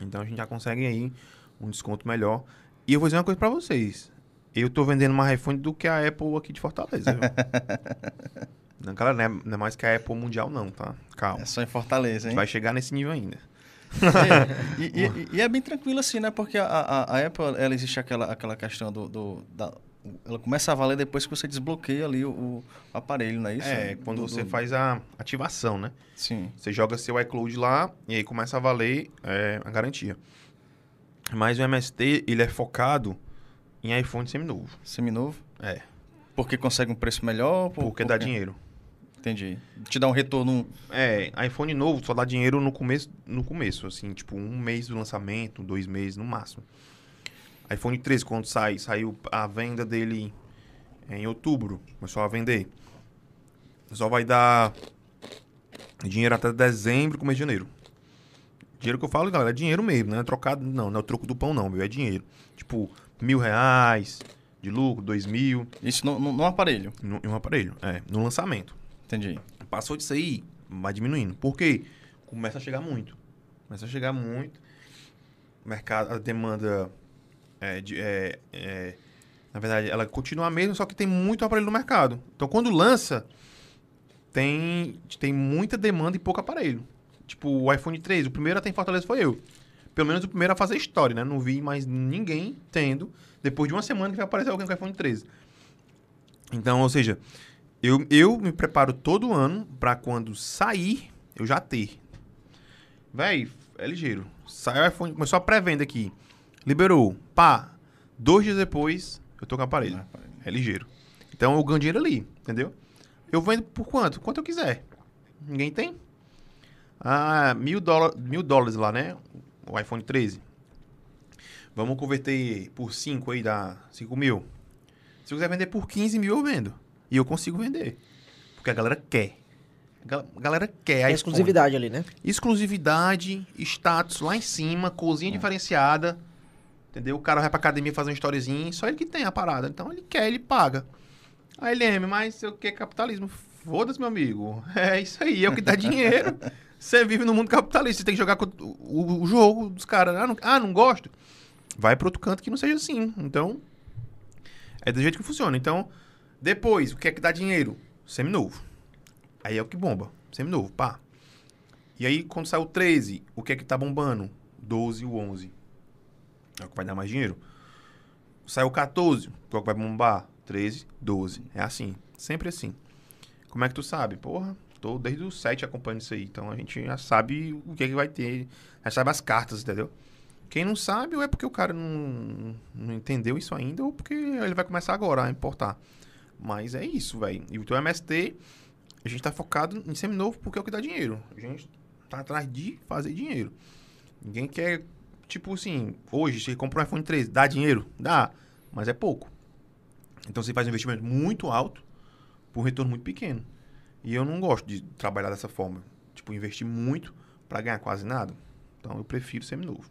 Então a gente já consegue aí um desconto melhor. E eu vou dizer uma coisa pra vocês. Eu tô vendendo mais iPhone do que a Apple aqui de Fortaleza, não, galera, não é, não é mais que a Apple mundial, não, tá? Calma. É só em Fortaleza, hein? Vai chegar nesse nível ainda. É, e, e- e é bem tranquilo assim, né? Porque a, a, a Apple, ela existe aquela, aquela questão do, do- da, ela começa a valer depois que você desbloqueia ali o, o aparelho, não é isso? é, quando Do- você do- faz a ativação, né? Sim. Você joga seu iCloud lá e aí começa a valer é, a garantia. Mas o MST, ele é focado em iPhone seminovo. Seminovo. É, Porque consegue um preço melhor? por- porque por dá dinheiro. Entendi. Te dá um retorno. É, iPhone novo só dá dinheiro no começo, no começo, assim, tipo, um mês do lançamento, dois meses no máximo. iPhone 13, quando sai, saiu a venda dele em outubro, começou a vender. Só vai dar dinheiro até dezembro, começo de janeiro. Dinheiro que eu falo, galera, é dinheiro mesmo, não é trocado, não, não é o troco do pão, não, meu, é dinheiro. Tipo, mil reais de lucro, dois mil, Isso no, no, no aparelho. no- em um aparelho, é, no lançamento. Entendi. Passou disso aí, vai diminuindo. Por quê? Começa a chegar muito. Começa a chegar muito. O mercado, a demanda é, de- é- é- na verdade, ela continua a mesma, só que tem muito aparelho no mercado. Então, quando lança, tem, tem muita demanda e pouco aparelho. Tipo, o iPhone 3, o primeiro até em Fortaleza foi eu. Pelo menos o primeiro a fazer história, né? Não vi mais ninguém tendo. Depois de uma semana que vai aparecer alguém com iPhone 13. Então, ou seja, eu, eu me preparo todo ano pra quando sair, eu já ter. Véi, é ligeiro. Saiu o iPhone, começou a pré-venda aqui. Liberou. Pá. Dois dias depois, eu tô com o aparelho. É ligeiro. Então eu ganho dinheiro ali, entendeu? Eu vendo por quanto? Quanto eu quiser. Ninguém tem? Ah, mil, mil dólares lá, né? O iPhone 13. Vamos converter por 5 aí, dá 5 mil. Se eu quiser vender por 15 mil, eu vendo. E eu consigo vender. Porque a galera quer. A gal- a galera quer. É iPhone. exclusividade ali, né? Exclusividade, status lá em cima, cozinha diferenciada. Entendeu? O cara vai pra academia fazer uma historiezinha, só ele que tem a parada. Então ele quer, ele paga. Aí ele mas o que é capitalismo? Foda-se, meu amigo. É isso aí, é o que dá dinheiro. Você vive no mundo capitalista, você tem que jogar o, o- jogo dos caras. Ah não, ah, não gosto? Vai pro outro canto que não seja assim. Então, é do jeito que funciona. Então, depois, o que é que dá dinheiro? Seminovo. Aí é o que bomba. Seminovo, pá. E aí, quando sai o 13, o que é que tá bombando? 12 e o 11. É o que vai dar mais dinheiro. Sai o 14, qual que vai bombar? 13, 12. É assim. Sempre assim. Como é que tu sabe? Porra, tô desde o 7 acompanhando isso aí. Então a gente já sabe o que é que vai ter. Já sabe as cartas, entendeu? Quem não sabe, ou é porque o cara não, não entendeu isso ainda, ou porque ele vai começar agora a importar. Mas é isso, velho. E o teu MST, a gente tá focado em seminovo porque é o que dá dinheiro. A gente tá atrás de fazer dinheiro. Ninguém quer, tipo assim, hoje você compra um iPhone 13, dá dinheiro? Dá, mas é pouco. Então você faz um investimento muito alto por um retorno muito pequeno. E eu não gosto de trabalhar dessa forma. Tipo, investir muito para ganhar quase nada. Então eu prefiro seminovo.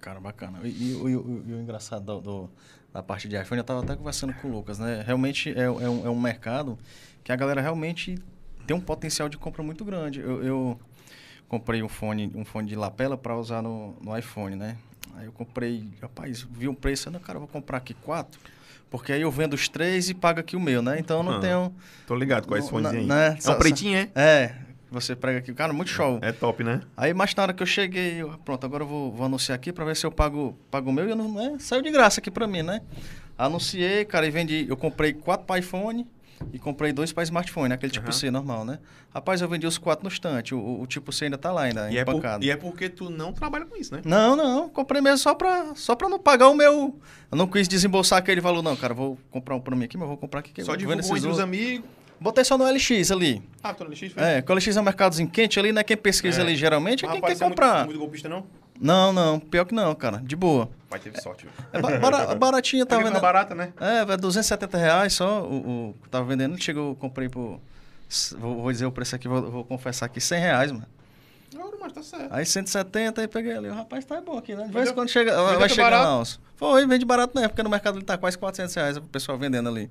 Cara, bacana. E, e e e o engraçado do, do- da parte de iPhone, eu tava até conversando com o Lucas, né? Realmente é, é um, é um mercado que a galera realmente tem um potencial de compra muito grande. Eu, eu comprei um fone, um fone de lapela para usar no, no iPhone, né? Aí eu comprei, rapaz, vi um preço, eu cara, eu vou comprar aqui quatro, porque aí eu vendo os três e pago aqui o meu, né? Então eu não Ah, tenho. Tô ligado com esse Não, fonezinho aí. né? É Só- um pretinho, é? É, você prega aqui, cara, muito show. É top, né? Aí mais na hora que eu cheguei, eu, pronto, agora eu vou, vou anunciar aqui pra ver se eu pago, pago o meu e eu não, né? saiu de graça aqui pra mim, né? Anunciei, cara, e vendi, eu comprei quatro para iPhone e comprei dois para smartphone, aquele tipo Aham. C normal, né? Rapaz, eu vendi os quatro no estante, o, o- tipo C ainda tá lá ainda, E é, por- empancado. e é porque tu não trabalha com isso, né? Não, não, comprei mesmo só pra, só pra não pagar o meu... Eu não quis desembolsar aquele valor, não, cara, vou comprar um pra mim aqui, mas vou comprar aqui. que Só eu vendo divulgou entre os amigos. Botei só no LX ali. Ah, tô no LX, foi? É, que o LX é um mercadozinho quente ali, né? Quem pesquisa É. ali geralmente é Mas quem rapaz, quer você é muito- comprar. Muito, golpista, não? Não, não, pior que não, cara, de boa. Pai teve sorte? É bara- baratinha, tava vendendo. barata, né? É, vai 270 reais só o, o tava vendendo. Chegou, eu comprei por. Vou, vou dizer o preço aqui, vou, vou confessar aqui, 100 reais, mano. Não, mas tá certo. Aí 170, aí peguei ali. O rapaz tá bom aqui, né? De vez Vendeu- em quando chega, vendeu vai chegar lá. Os... Foi, vende barato é, porque no mercado ele tá quase 400 reais o pessoal vendendo ali.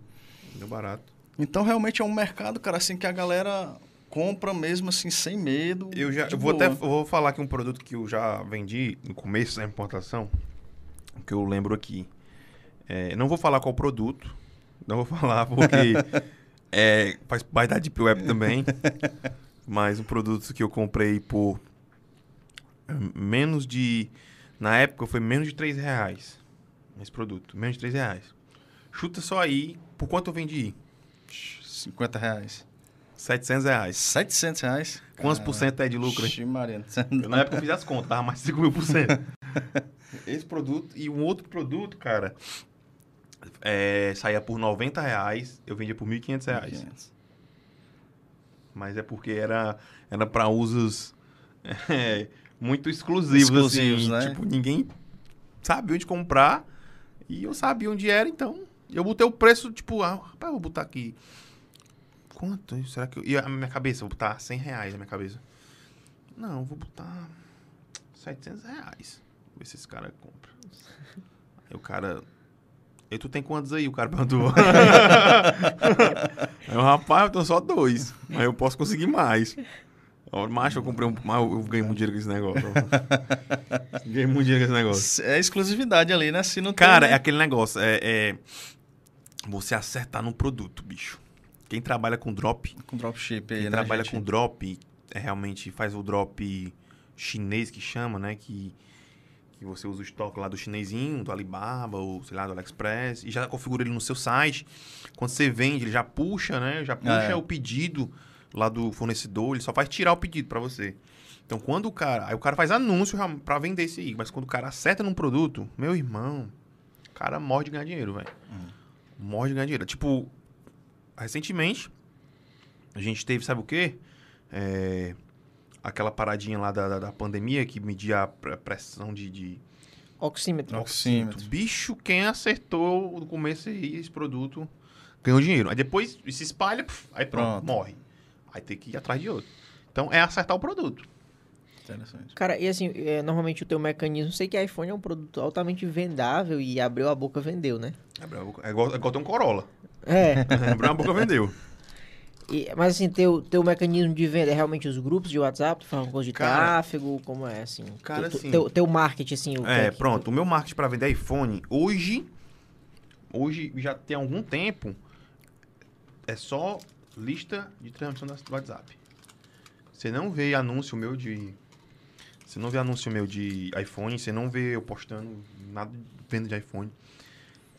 Deu barato. Então realmente é um mercado, cara, assim, que a galera compra mesmo assim, sem medo. Eu já eu vou boa. até vou falar aqui um produto que eu já vendi no começo da importação, que eu lembro aqui. É, não vou falar qual produto, não vou falar porque é, faz parte da Deep Web também, mas um produto que eu comprei por é, menos de... Na época foi menos de 3 reais esse produto, menos de 3 reais. Chuta só aí, por quanto eu vendi? 50 reais. 700 reais. 700 reais? Quantos por cento é de lucro, hein? Ixi, Maria. Eu, na época eu fiz as contas, dava mais de 5 mil por cento. Esse produto e um outro produto, cara, é, saía por 90 reais, eu vendia por 1.500 reais. Mas é porque era, era para usos é, muito exclusivos, Exclusivos, assim. né? Tipo, ninguém sabia onde comprar e eu sabia onde era, então eu botei o preço, tipo, ah, rapaz, eu vou botar aqui. Quanto? Será que eu... E a minha cabeça, vou botar 100 reais na minha cabeça. Não, vou botar 700 reais. Ver se esse cara compra. Aí o cara... E tu tem quantos aí? O cara perguntou. aí o rapaz, eu tenho só dois. Mas eu posso conseguir mais. Macho, eu comprei um... Eu ganhei muito dinheiro com esse negócio. ganhei muito dinheiro com esse negócio. É exclusividade ali, né? Se não tem, Cara, é né? aquele negócio. É, é você acertar no produto, bicho. Quem trabalha com drop, com dropship aí, quem né? trabalha gente? com drop, é realmente faz o drop chinês que chama, né? Que, que você usa o estoque lá do chinesinho, do Alibaba, ou sei lá, do AliExpress, e já configura ele no seu site. Quando você vende, ele já puxa, né? Já puxa É. o pedido lá do fornecedor, ele só faz tirar o pedido pra você. Então, quando o cara. Aí o cara faz anúncio pra vender esse aí. Mas quando o cara acerta num produto, meu irmão, o cara morre de ganhar dinheiro, velho. Morre de ganhar dinheiro. Tipo, recentemente, a gente teve, sabe o quê? É, aquela paradinha lá da, da, da pandemia que media a pre- pressão de, de Oxímetro. Oxímetro. bicho. Quem acertou no começo aí esse produto ganhou dinheiro. Aí depois se espalha, puf, aí pronto, Pronto. morre. Aí tem que ir atrás de outro. Então é acertar o produto. Interessante. Cara, e assim, é, normalmente o teu mecanismo, sei que iPhone é um produto altamente vendável e abriu a boca, vendeu, né? É igual, é igual ter um Corolla. É, Abriu a boca, vendeu. e- mas assim, teu, teu mecanismo de venda é realmente os grupos de WhatsApp, tu fala uma coisa de Cara, tráfego, como é assim? cara, teu, assim- teu, teu marketing, assim, o É, que- pronto. O meu marketing para vender iPhone, hoje, hoje já tem algum tempo, é só lista de transmissão do WhatsApp. Você não vê anúncio meu de. Você não vê anúncio meu de iPhone, você não vê eu postando nada de venda de iPhone.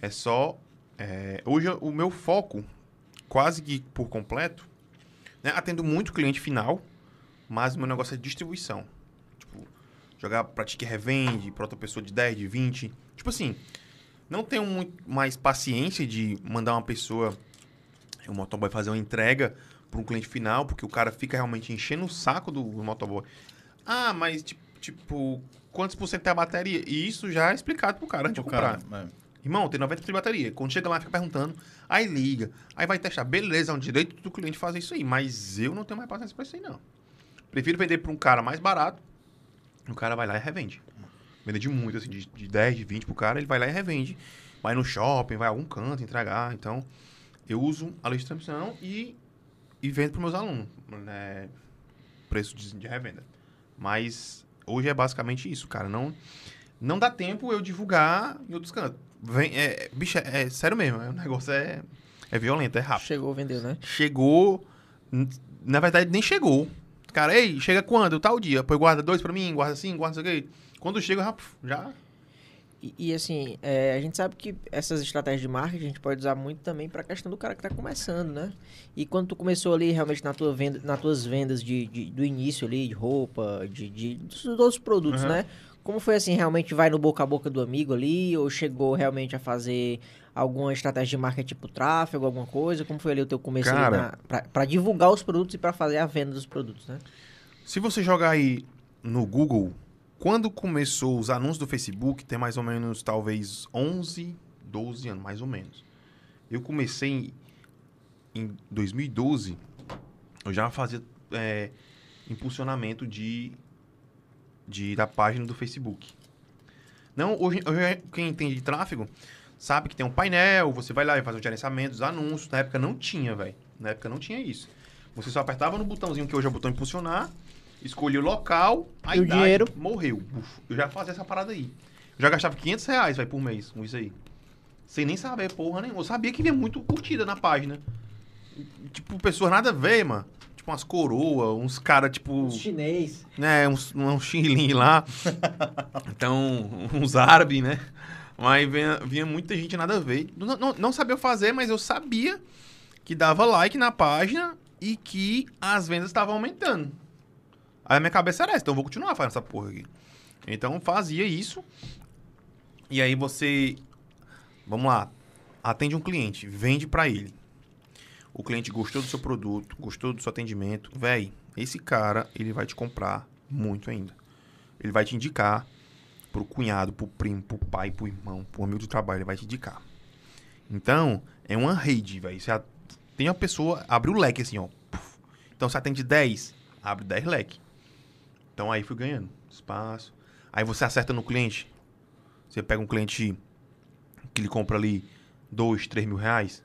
É só. É, hoje o meu foco, quase que por completo, né, atendo muito cliente final, mas o meu negócio é distribuição. Tipo, jogar pra ti que revende, pra outra pessoa de 10, de 20. Tipo assim, não tenho muito mais paciência de mandar uma pessoa, um motoboy, fazer uma entrega para um cliente final, porque o cara fica realmente enchendo o saco do, do motoboy. Ah, mas tipo, tipo, quantos por cento tem a bateria? E isso já é explicado pro cara antes de comprar. cara, é. Irmão, tem 90% de bateria. Quando chega lá, fica perguntando. Aí liga. Aí vai testar. Beleza, é um direito do cliente fazer isso aí. Mas eu não tenho mais paciência pra isso aí, não. Prefiro vender pra um cara mais barato. O cara vai lá e revende. Vender de muito, assim, de, de 10, de 20 pro cara, ele vai lá e revende. Vai no shopping, vai a algum canto entregar. Então, eu uso a lista de transmissão e, e vendo pros meus alunos. Né? Preço de, de revenda. Mas hoje é basicamente isso, cara. Não, não dá tempo eu divulgar em outros cantos. Vem, é, bicho, é, é sério mesmo. é- O negócio é, é violento, é rápido. Chegou, vendeu, né? Chegou. Na verdade, nem chegou. Cara, ei, chega quando? Tal dia. Pô, guarda dois pra mim, guarda assim, guarda isso aqui. Quando chega, já. já E, e, assim, é, a gente sabe que essas estratégias de marketing a gente pode usar muito também para a questão do cara que está começando, né? E quando tu começou ali realmente na tua venda, nas tuas vendas de, de- do início ali, de roupa, de, de dos outros produtos, Uhum. né? Como foi assim, realmente vai no boca a boca do amigo ali, ou chegou realmente a fazer alguma estratégia de marketing tipo tráfego, alguma coisa? Como foi ali o teu começo Cara- para divulgar os produtos e para fazer a venda dos produtos, né? Se você jogar aí no Google, quando começou os anúncios do Facebook, tem mais ou menos, talvez, 11, 12 anos, mais ou menos. Eu comecei em, em 2012, eu já fazia é, impulsionamento de, de, da página do Facebook. Não, hoje, hoje quem entende de tráfego sabe que tem um painel, você vai lá e faz o gerenciamento dos anúncios. Na época não tinha, velho. Na época não tinha isso. Você só apertava no botãozinho que hoje é o botão impulsionar, escolhia o local, a E o idade, dinheiro? morreu. Uf, eu já fazia essa parada aí. Eu já gastava 500 reais, vai, por mês com isso aí. Sem nem saber, porra nenhuma. Eu sabia que vinha muito curtida na página. Tipo, pessoas nada a ver, mano. Tipo, umas coroas, uns caras, tipo... chinês. né, uns, um chilim lá. então, uns árabes, né? Mas vinha, vinha muita gente nada a ver. Não, não, não sabia fazer, mas eu sabia que dava like na página e que as vendas estavam aumentando. Aí a minha cabeça era essa, então eu vou continuar fazendo essa porra aqui. Então fazia isso. E aí você. Vamos lá. Atende um cliente, vende pra ele. O cliente gostou do seu produto, gostou do seu atendimento, véi, esse cara, ele vai te comprar muito ainda. Ele vai te indicar pro cunhado, pro primo, pro pai, pro irmão, pro amigo de trabalho, ele vai te indicar. Então, é uma rede, velho. Você tem uma pessoa, abre o leque assim, ó. Então, você atende 10, abre 10 leque. Então, aí fui ganhando espaço. Aí você acerta no cliente. Você pega um cliente que ele compra ali 2, 3 mil reais.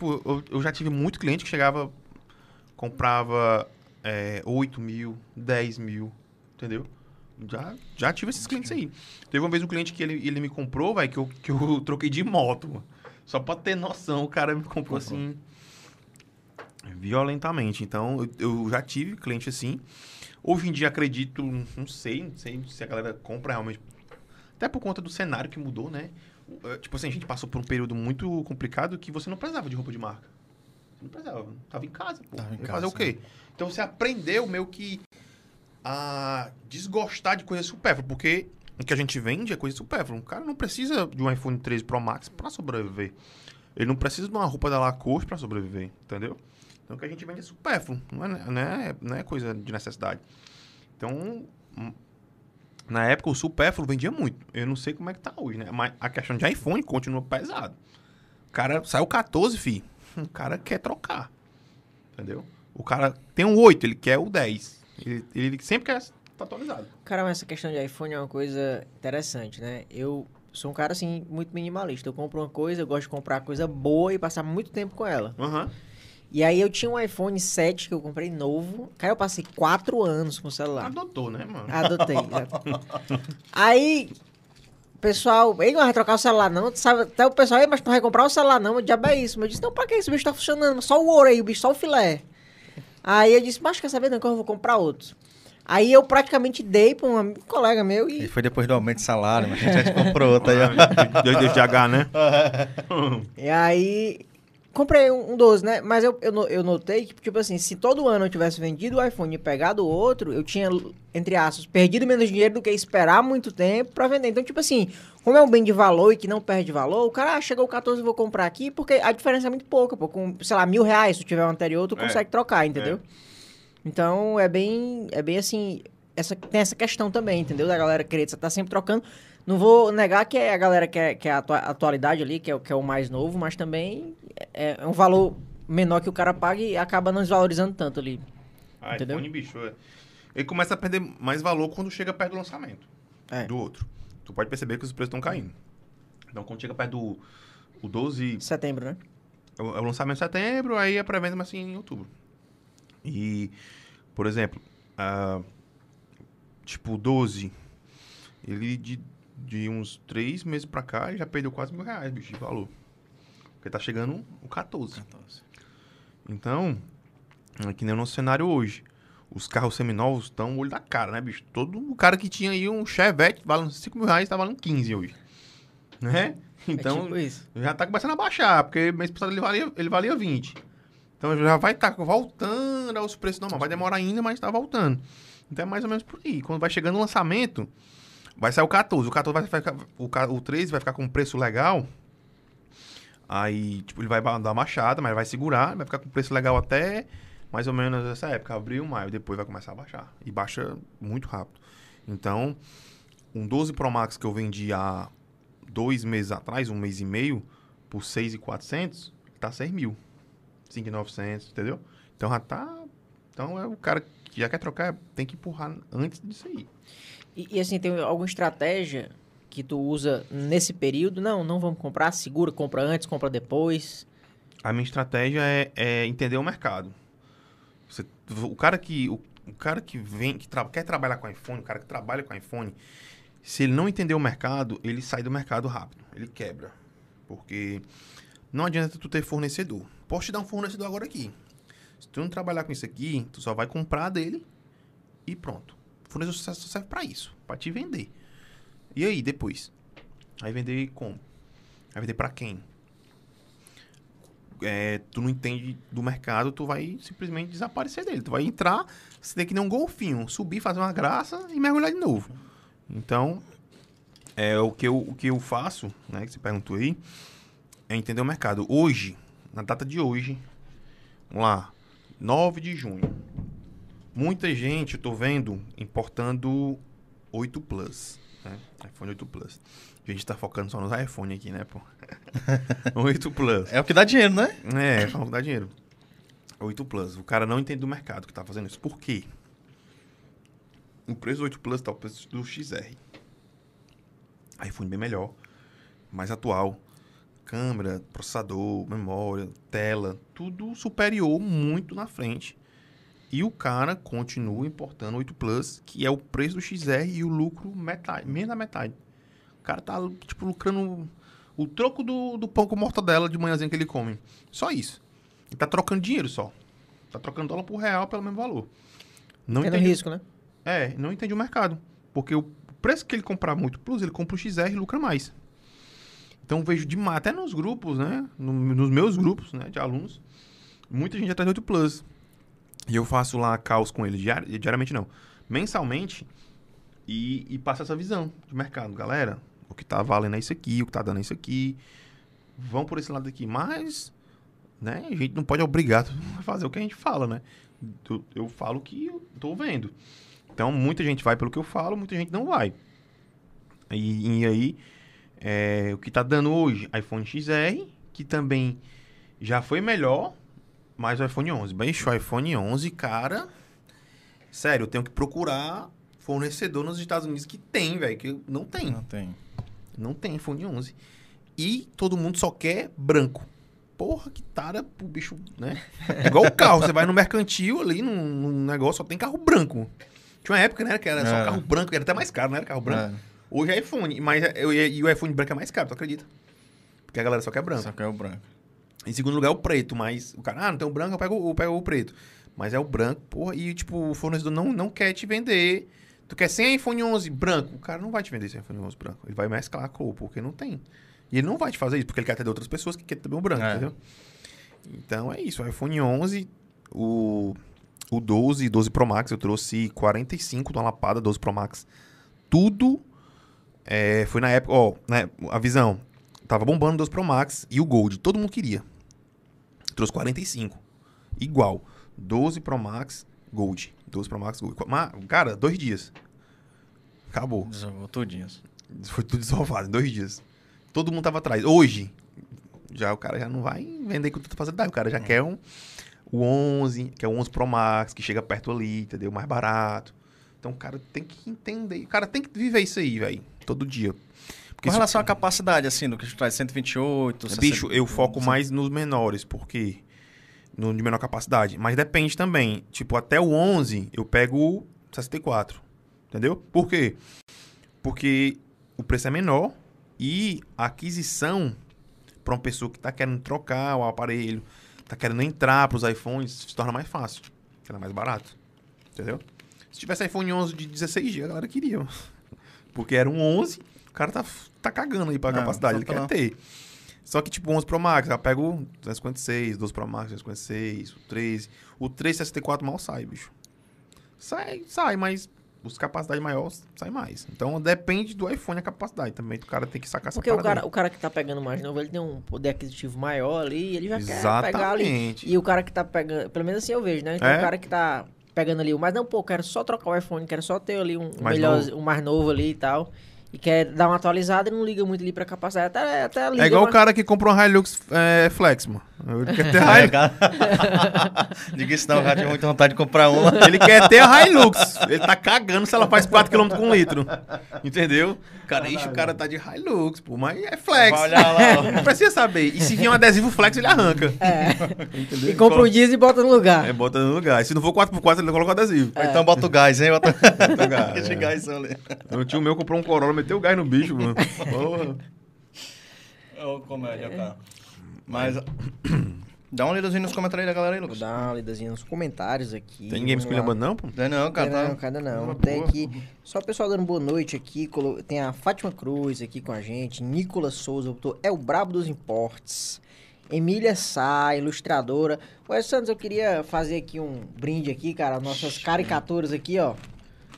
Tipo, eu, eu já tive muito cliente que chegava, comprava é, 8 mil, 10 mil, entendeu? Já, já tive esses clientes aí. Teve uma vez um cliente que ele, ele me comprou, vai, que eu, que eu troquei de moto. mano. Só pra ter noção, o cara me comprou assim. Violentamente. Então, eu, eu já tive cliente assim. Hoje em dia, acredito, não sei, não sei se a galera compra realmente. Até por conta do cenário que mudou, né? Eh, Tipo assim, a gente passou por um período muito complicado que você não precisava de roupa de marca. Você não precisava. Tava em casa, pô. Tava em casa, fazer o quê? Então você aprendeu meio que a desgostar de coisas supérfluas, porque o que a gente vende é coisa supérflua. Um cara não precisa de um iPhone 13 Pro Max pra sobreviver. Ele não precisa de uma roupa da Lacoste pra sobreviver, entendeu? Então o que a gente vende é supérfluo, não é, não é, não é coisa de necessidade. Então, hum, na época o supérfluo vendia muito. Eu não sei como é que tá hoje, né? Mas a questão de iPhone continua pesado. O cara saiu 14, fi. O cara quer trocar. Entendeu? O cara tem um 8, ele quer o 10. Ele, ele sempre quer estar atualizado. Cara, mas essa questão de iPhone é uma coisa interessante, né? Eu sou um cara, assim, muito minimalista. Eu compro uma coisa, eu gosto de comprar coisa boa e passar muito tempo com ela. Aham. E aí eu tinha um iPhone 7 que eu comprei novo. Cara, eu passei 4 anos com o celular. Adotou, né, mano? Adotei. Aí, o pessoal, ei, não vai trocar o celular não, sabe, até o pessoal, mas tu não vai comprar o celular não, o diabo é isso. Mas eu disse, não, pra que esse bicho tá funcionando? Só o ouro aí, o bicho, só o filé. Aí eu disse, mas quer saber, não, que eu vou comprar outro. Aí eu praticamente dei pra um amigo- colega meu E e... foi depois do aumento de salário, mas a gente já comprou outra aí, ó. Dois dedos de H, né? E aí, comprei um, um 12, né? Mas eu, eu, eu notei que, tipo assim, se todo ano eu tivesse vendido o iPhone e pegado o outro, eu tinha, entre aspas, perdido menos dinheiro do que esperar muito tempo pra vender. Então, tipo assim, como é um bem de valor e que não perde valor, o cara, ah, chegou o 14, vou comprar aqui, porque a diferença é muito pouca, pô. Com, sei lá, mil reais, se tu tiver o anterior, tu É. consegue trocar, entendeu? Então, é bem, é bem assim, essa, tem essa questão também, entendeu? Da galera querer estar sempre trocando. Não vou negar que é a galera quer, quer a atua- atualidade ali, que é, o- que é o mais novo, mas também é, é um valor menor que o cara paga e acaba não desvalorizando tanto ali. Ah, Entendeu? iPhone, bicho, é- ele começa a perder mais valor quando chega perto do lançamento É. do outro. Tu pode perceber que os preços estão caindo. Então, quando chega perto do o 12, Setembro, né? é o é lançamento em setembro, aí a pré-venda vai ser em outubro. E, por exemplo, ah, tipo, o 12, ele de, de uns três meses pra cá, ele já perdeu quase mil reais, bicho, de valor. Porque tá chegando o 14. Então, é que nem o nosso cenário hoje. Os carros seminovos estão olho da cara, né, bicho? Todo o cara que tinha aí um Chevette valendo 5 mil reais tá valendo 15 hoje. Né? Então, é tipo já tá começando a baixar, porque mês passado ele valia, ele valia 20. Então já vai estar voltando aos preços normais. Vai demorar ainda, mas tá voltando. Então é mais ou menos por aí. Quando vai chegando o lançamento, vai sair o 14. O 14 vai ficar. O, ca- o 13 vai ficar com um preço legal. Aí, tipo, ele vai dar uma machada, mas vai segurar, vai ficar com preço legal até mais ou menos essa época, abril, maio. Depois vai começar a baixar. E baixa muito rápido. Então, um 12 Pro Max que eu vendi há dois meses atrás, um mês e meio, por 6,400, tá 6 mil. 5,900, entendeu? Então já tá. Então é o cara que já quer trocar, tem que empurrar antes disso aí. E, e, assim, tem alguma estratégia que tu usa nesse período? Não, não vamos comprar, segura, compra antes, compra depois. A minha estratégia é, é entender o mercado. Você- o cara que o, o cara que vem que tra- quer trabalhar com iPhone, o cara que trabalha com iPhone, se ele não entender o mercado, ele sai do mercado rápido, ele quebra, porque não adianta tu ter fornecedor. Posso te dar um fornecedor agora aqui. Se tu não trabalhar com isso aqui, tu só vai comprar dele e pronto. O fornecedor só só serve pra isso, pra te vender. E aí depois? Aí vender como? Aí vender pra quem? é, tu não entende do mercado, tu vai simplesmente desaparecer dele. Tu vai entrar, você tem que nem um golfinho, subir, fazer uma graça e mergulhar de novo. Então, é o que eu, o que eu faço, né, que você perguntou aí, é entender o mercado. Hoje, na data de hoje, vamos lá, 9 de junho, muita gente, eu tô vendo, importando 8 Plus, né? iPhone 8 Plus. A gente tá focando só nos iPhone aqui, né, pô? 8 Plus. É o que dá dinheiro, né? É, fala que dá dinheiro. 8 Plus. O cara não entende do mercado que tá fazendo isso. Por quê? O preço do 8 Plus tá o preço do XR. iPhone bem melhor, mais atual. Câmera, processador, memória, tela, tudo superior, muito na frente. E o cara continua importando o 8 Plus, que é o preço do XR e o lucro metade, menos da metade. O cara tá, tipo, lucrando o troco do, do pão com mortadela de manhãzinha que ele come. Só isso. Ele tá trocando dinheiro só. Tá trocando dólar por real pelo mesmo valor. Não Tendo entende, risco, né? é, não entende o mercado. Porque o preço que ele comprar muito plus, ele compra o XR e lucra mais. Então vejo demais, até nos grupos, né? No- nos meus grupos, né, de alunos, muita gente atrás do 8 Plus. E eu faço lá caos com eles, diari- diariamente não, mensalmente, e, e passo essa visão de mercado. Galera, o que tá valendo é isso aqui, o que tá dando é isso aqui. Vão por esse lado aqui. Mas, né, a gente não pode obrigar a fazer o que a gente fala, né? Eu, eu falo o que eu tô vendo. Então, muita gente vai pelo que eu falo, muita gente não vai. E, e aí, é, o que tá dando hoje? iPhone XR, que também já foi melhor, mas o iPhone 11. Bicho, o iPhone 11, cara... Sério, eu tenho que procurar fornecedor nos Estados Unidos que tem, velho, que não tem. Não tem. Não tem iPhone 11. E todo mundo só quer branco. Porra, que tara pro bicho, né? É igual o carro. Você vai no mercantil ali, num, num negócio, só tem carro branco. Tinha uma época, né, que era só Era. carro branco, era até mais caro, não era carro branco. É, Hoje é iPhone, mas é- e o iPhone branco é mais caro, tu acredita? Porque a galera só quer branco. só que é o branco. Em segundo lugar, é o preto, mas o cara, ah, não tem o branco, eu pego, eu pego o preto. Mas é o branco, porra, e tipo, o fornecedor não, não quer te vender. Tu quer 100 iPhone 11 branco, o cara não vai te vender esse iPhone 11 branco. Ele vai mesclar a cor, porque não tem. E ele não vai te fazer isso, porque ele quer atender outras pessoas que querem também o branco, É. entendeu? Então é isso, o iPhone 11, o, o 12 e 12 Pro Max, eu trouxe 45 de uma lapada, 12 Pro Max. Tudo é, foi na época, ó, né, a visão. Tava bombando o 12 Pro Max e o Gold, todo mundo queria. Trouxe 45. Igual. 12 Pro Max, Gold. 12 Pro Max, Gold. Ma- Cara, dois dias. Acabou. Desovou tudinho. Foi tudo desovado em dois dias. Todo mundo tava atrás. Hoje, já o cara já não vai vender com tanta facilidade. O cara já quer um, o 11, que é o 11 Pro Max, que chega perto ali, entendeu? Mais barato. Então o cara tem que entender. O cara tem que viver isso aí, velho. Todo dia. Porque Com relação à capacidade, assim, do que a gente traz 128, Bicho, eu foco 60, mais nos menores, porque no de menor capacidade. Mas depende também. Tipo, até o 11 eu pego o 64. Entendeu? Por quê? Porque o preço é menor e a aquisição para uma pessoa que está querendo trocar o aparelho, está querendo entrar para os iPhones, se torna mais fácil. Fica mais barato. Entendeu? Se tivesse iPhone 11 de 16 GB, a galera queria. Porque era um 11, o cara tá, tá cagando aí para a Não, capacidade, ele quer ter. Só que, tipo, 11 Pro Max, eu pego o 256, 12 Pro Max, 256, o 13. O 364 mal sai, bicho. Sai, sai, mas os capacidades maiores saem mais. Então depende do iPhone a capacidade também. O cara tem que sacar essa Porque o parada cara, o cara que tá pegando mais novo, ele tem um poder aquisitivo maior ali, e ele já quer pegar ali. Exatamente. E o cara que tá pegando, pelo menos assim eu vejo, né? Então É? o cara que tá pegando ali, mas não, pô, quero só trocar o iPhone, quero só ter ali um Mais melhor, novo. um mais novo ali e tal. E quer dar uma atualizada e não liga muito ali pra capacidade. Até, até liga, É igual o mas- cara que comprou um Hilux é, Flex, mano. Ele quer ter É, Hilux. cara. Diga isso não, eu já tinha muita vontade de comprar uma. Ele quer ter a Hilux. Ele tá cagando se ela faz 4km com litro. Entendeu? Cara, ixi, o cara tá de Hilux, pô, mas é Flex. Vai olhar lá, ó. Não precisa saber. E se vier um adesivo Flex, ele arranca. E compra um diesel e bota no lugar. É, bota no lugar. E se não for 4x4, ele coloca o adesivo. Ou Então bota o gás, hein? Bota Bota o gás, é. gás ali. O tio meu comprou um Corolla, meteu o gás no bicho, mano. Porra. Ô, comédia, cara. Mas. Dá uma lidazinha nos comentários aí da galera aí, Vou Lucas. dar uma lidazinha nos comentários aqui. Tem ninguém me esculhambando, não, pô? Não, não, cara. Não, Tá... cada não. Uma Tem boa. aqui. Só o pessoal dando boa noite aqui. Tem a Fátima Cruz aqui com a gente. Nicolas Souza botou. É o Brabo dos Importes. Emília Sá, ilustradora. Ué, Santos, eu queria fazer aqui um brinde aqui, cara. Nossas caricaturas aqui, ó.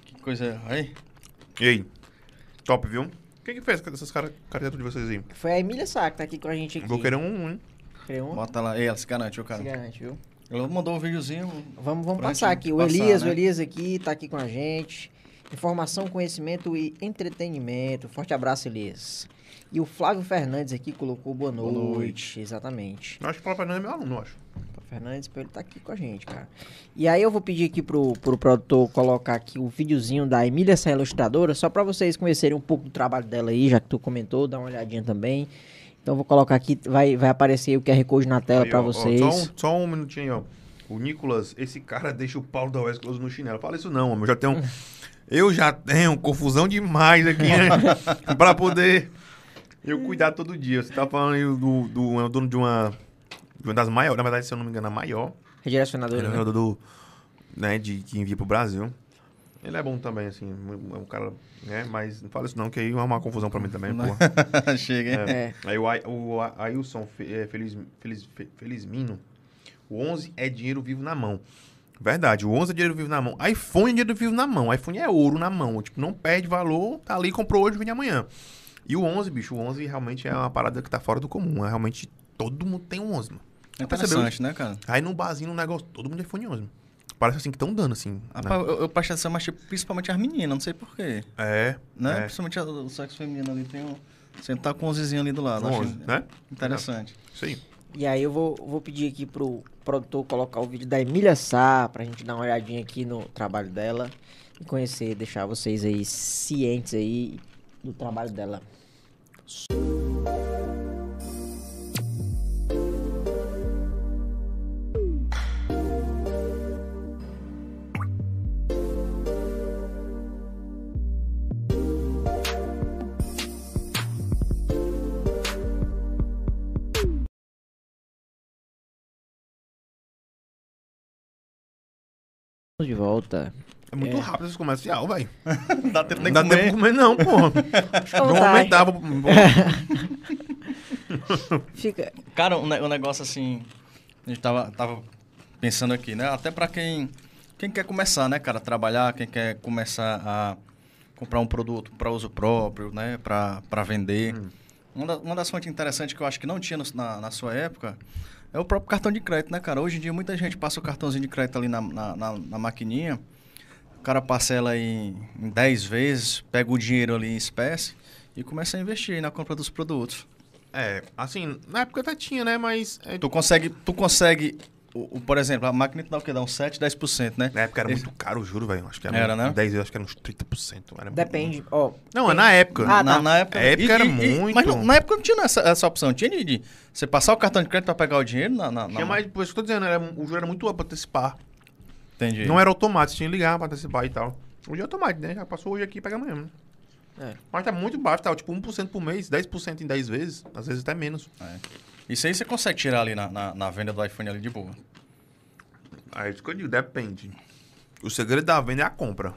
Que coisa. Aí. E aí? Top, viu? Quem que fez essas cara- caricaturas de vocês aí? Foi a Emília Sá que tá aqui com a gente aqui. Vou querer um, hein? Criou um? Bota lá. Ei, ela se Se cara? garante, viu? Ela mandou um videozinho. Vamos, vamos passar aqui. O passar, Elias, né? o Elias aqui tá aqui com a gente. Informação, conhecimento e entretenimento. Forte abraço, Elias. E o Flávio Fernandes aqui colocou boa noite. Boa noite. Exatamente. Eu acho que o Paulo Fernando é meu aluno, eu acho. Fernandes, pra ele tá aqui com a gente, cara. E aí eu vou pedir aqui pro, pro produtor colocar aqui o videozinho da Emília Sá Ilustradora, só pra vocês conhecerem um pouco do trabalho dela aí, já que tu comentou, dá uma olhadinha também. Então eu vou colocar aqui, vai, vai aparecer o QR Code na tela Aí, pra ó, vocês. só, um, só um minutinho ó. O Nicolas, esse cara deixa o Paulo da West Close no chinelo. Fala isso não, homem. Eu já tenho. eu já tenho confusão demais aqui, né? pra poder eu cuidar todo dia. Você tá falando aí do, do, é o dono de uma. Uma das maiores, na verdade, se eu não me engano, a maior. Redirecionadora, Ele é né? do, né, de, que envia pro Brasil. Ele é bom também, assim. É um cara. Né, mas não fala isso não, que aí é uma confusão pra mim também, porra. Chega, hein? É. Aí o, o Ailson é, Feliz, Feliz, Fe- Felizmino, o 11 é dinheiro vivo na mão. Verdade, o 11 é dinheiro vivo na mão. iPhone é dinheiro vivo na mão. iPhone é ouro na mão. Tipo, não perde valor, tá ali, comprou hoje, vende amanhã. E o 11, bicho, o 11 realmente é uma parada que tá fora do comum. É realmente, todo mundo tem um 11, mano. É interessante, né, cara? Aí no barzinho, no negócio, todo mundo tem iPhone 11. mano. Parece assim que estão dando, assim. né? Eu, eu prestei atenção, mas tipo, principalmente as meninas, não sei porquê. É, Né? é. Principalmente a- o sexo feminino ali tem um. Sentar com um zizinho ali do lado. acho 11, né? Interessante. Isso aí. E aí eu vou, vou pedir aqui pro produtor colocar o vídeo da Emília Sá, pra gente dar uma olhadinha aqui no trabalho dela e conhecer, deixar vocês aí cientes aí do trabalho dela. Volta. É muito É. rápido esse comercial, velho. Não dá tempo Não nem dá comer. tempo de comer, não, porra. Fica à Vamos aumentar. vou- Fica. Cara, um, um negócio assim. A gente tava, tava pensando aqui, né? Até pra quem, quem quer começar, né, cara? Trabalhar, quem quer começar a comprar um produto para uso próprio, né? Pra, pra vender. Uma, da- uma das fontes interessantes que eu acho que não tinha no- na, na sua época é o próprio cartão de crédito, né, cara? Hoje em dia muita gente passa o cartãozinho de crédito ali na, na, na, na maquininha. O cara parcela em, em 10 vezes, pega o dinheiro ali em espécie e começa a investir na compra dos produtos. É, assim, na época até tinha, né? Mas é, Tu consegue, tu consegue, o, o- por exemplo, a máquina te dá o quê? Dá uns 7, 10%, né? na época era Esse- muito caro, eu juro, velho. Acho que era, Era, né? 10 vezes, acho que era uns 30%. Era Depende, ó. Não, é na época. Ah, na, tá. na época, época era muito. Mas não- na época não tinha essa, essa opção. Tinha de, de você passar o cartão de crédito pra pegar o dinheiro na. na, na Tinha mais, por isso que eu tô dizendo, era, o juro era muito alto pra antecipar. Entendi. Não era automático, tinha que ligar pra antecipar e tal. Hoje é automático, né? Já passou hoje aqui e pega amanhã, né? É. Mas tá muito baixo, tá? Tipo 1% por mês, 10% em 10 vezes, às vezes até menos. Isso aí você consegue tirar ali na, na, na venda do iPhone ali de boa. Aí isso que eu digo, depende. O segredo da venda é a compra.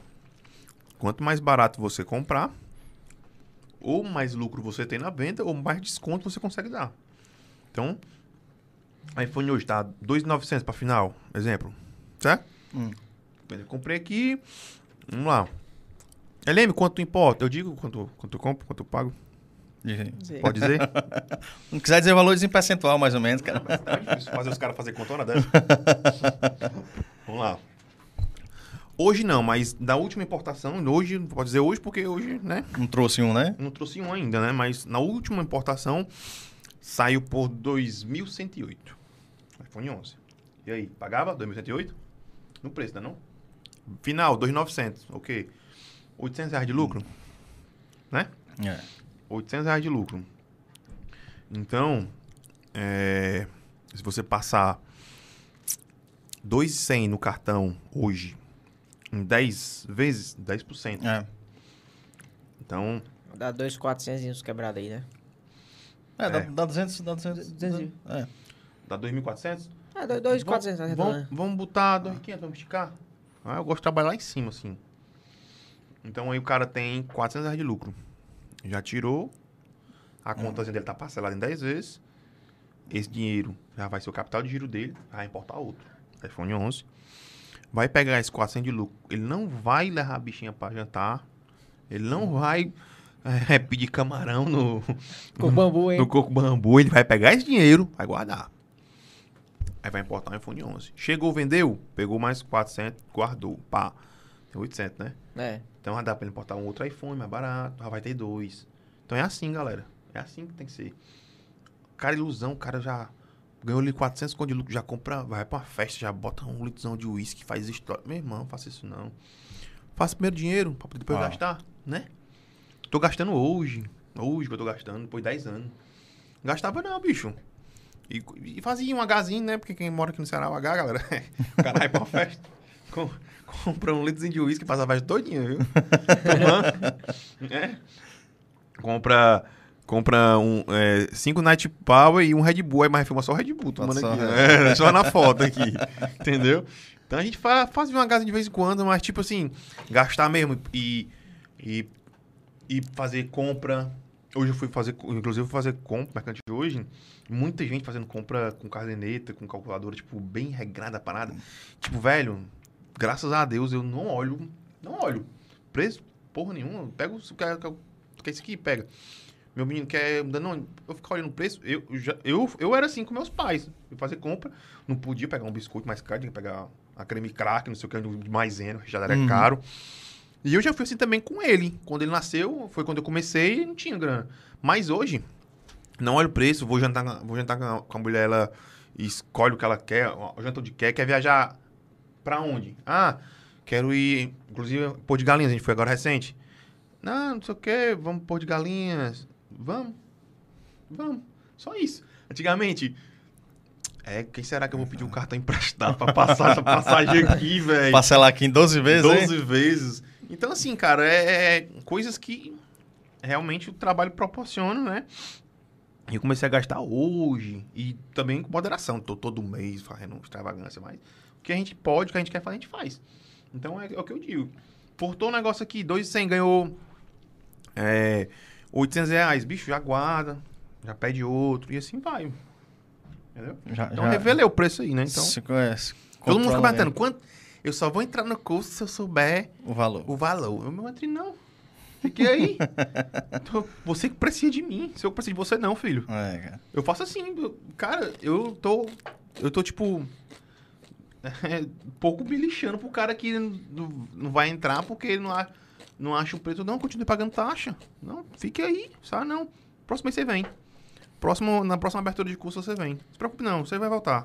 Quanto mais barato você comprar, ou mais lucro você tem na venda, ou mais desconto você consegue dar. Então, iPhone hoje tá 2.900 para final, exemplo. Certo? Hum. Eu comprei aqui, vamos lá. LM, quanto importa? Eu digo quanto, quanto eu compro, quanto eu pago. De- Pode dizer? Não quiser dizer valores em percentual, mais ou menos, cara. É difícil fazer os caras fazer contona dessa. Vamos lá. Hoje não, mas da última importação, hoje, pode dizer hoje porque hoje, né? Não trouxe um, né? Não trouxe um ainda, né? Mas na última importação saiu por 2.108. iPhone 11. E aí, pagava 2.108? No preço, né não? Final, 2.900. Ok. 800 reais de lucro? Né? É. 800 reais de lucro. Então, é, se você passar 2,100 no cartão hoje, em 10 vezes, 10%. É. Então, Então, Dá dois 400 quebrados aí, né? É, dá, É. dá 200, dá 200. 200. É. dá 2.400? Ah, dois- dois 400 vamos, vamos, vamos botar 2.500, vamos esticar. Ah, eu gosto de trabalhar lá em cima, assim. Então, aí o cara tem 400 reais de lucro. Já tirou, a contazinha dele tá parcelada em 10 vezes. Esse dinheiro já vai ser o capital de giro dele, vai importar outro. iPhone 11. Vai pegar esse 400 de lucro. Ele não vai levar a bichinha pra jantar. Ele não vai é, pedir camarão no, Com bambu, hein? no coco bambu. Ele vai pegar esse dinheiro, vai guardar. Aí vai importar um iPhone 11. Chegou, vendeu, pegou mais 400, guardou, pá. Tem 800, né? É. Então dá pra ele importar um outro iPhone mais barato, já vai ter dois. Então é assim, galera. É assim que tem que ser. Cara, ilusão, o cara já ganhou ali 400 conto de lucro, já compra, vai pra uma festa, já bota um litrozão de uísque, faz história. Meu irmão, faça isso não. Faça primeiro dinheiro, pra poder depois Ah. gastar, né? Tô gastando hoje, hoje que eu tô gastando, depois de 10 anos. Gastava não, bicho. E, e fazia um Hzinho, né? Porque quem mora aqui no Ceará, o H, galera, o cara vai pra uma festa. com- compra um litrozinho de uísque e passa a festa todinha, viu? Tomando. É. Compra, compra um, é, cinco Night Power e um Red Bull. Aí mais filma só o Red Bull, tomando Só- aqui. né? É, só na foto aqui. entendeu? Então a gente faz, faz um Hzinho de vez em quando, mas tipo assim, gastar mesmo e, e, e fazer compra. Hoje eu fui fazer, inclusive eu fui fazer compra, mercante de hoje. Muita gente fazendo compra com caderneta, com calculadora, tipo, bem regrada a parada. Tipo, velho, graças a Deus eu não olho, não olho. Preço, porra nenhuma. eu Pego o que é que é isso aqui, pega. Meu menino quer. Não, eu ficar olhando o preço. Eu, já, eu, eu era assim com meus pais. Eu fazia compra, não podia pegar um biscoito mais caro, tinha que pegar a creme crack, não sei o que, de maisena, já era Uhum. caro. E eu já fui assim também com ele. Quando ele nasceu, foi quando eu comecei e não tinha grana. Mas hoje, não olho o preço, vou jantar, vou jantar com a- mulher, ela escolhe o que ela quer, o janta onde quer, quer viajar pra onde? Ah, quero ir, inclusive, Pôr de Galinhas, a gente foi agora recente. Não, não sei o que, vamos Pôr de Galinhas. Vamos, vamos, só isso. Antigamente, é, quem será que eu vou pedir um cartão emprestado pra passar essa passagem aqui, velho? Parcelar aqui em 12 vezes, hein? 12 vezes. Então, assim, cara, é, é coisas que realmente o trabalho proporciona, né? E eu comecei a gastar hoje. E também com moderação. Tô todo mês fazendo extravagância, mas que a gente pode, o que a gente quer fazer, a gente faz. Então é, é o que eu digo. Portou um negócio aqui, 2,100, ganhou é, 800 reais. Bicho, já guarda, já pede outro, e assim vai. Entendeu? Já, Então revelei o preço aí, né? Então, se conhece. todo mundo fica perguntando, quanto... Eu só vou entrar no curso se eu souber O valor. o valor. Eu não entrei, não. Fiquei aí. Tô- você que precisa de mim. Se eu preciso de você, não, filho. É, cara. Eu faço assim. eu- cara, eu tô. Eu tô, tipo. É, pouco me lixando pro cara que não, vai entrar porque ele não, a- não acha o preço. Não, continue pagando taxa. Não, fique aí. Sabe, não. Próximo mês você vem. Próximo, na próxima abertura de curso você vem. Não se preocupe, não. Você vai voltar.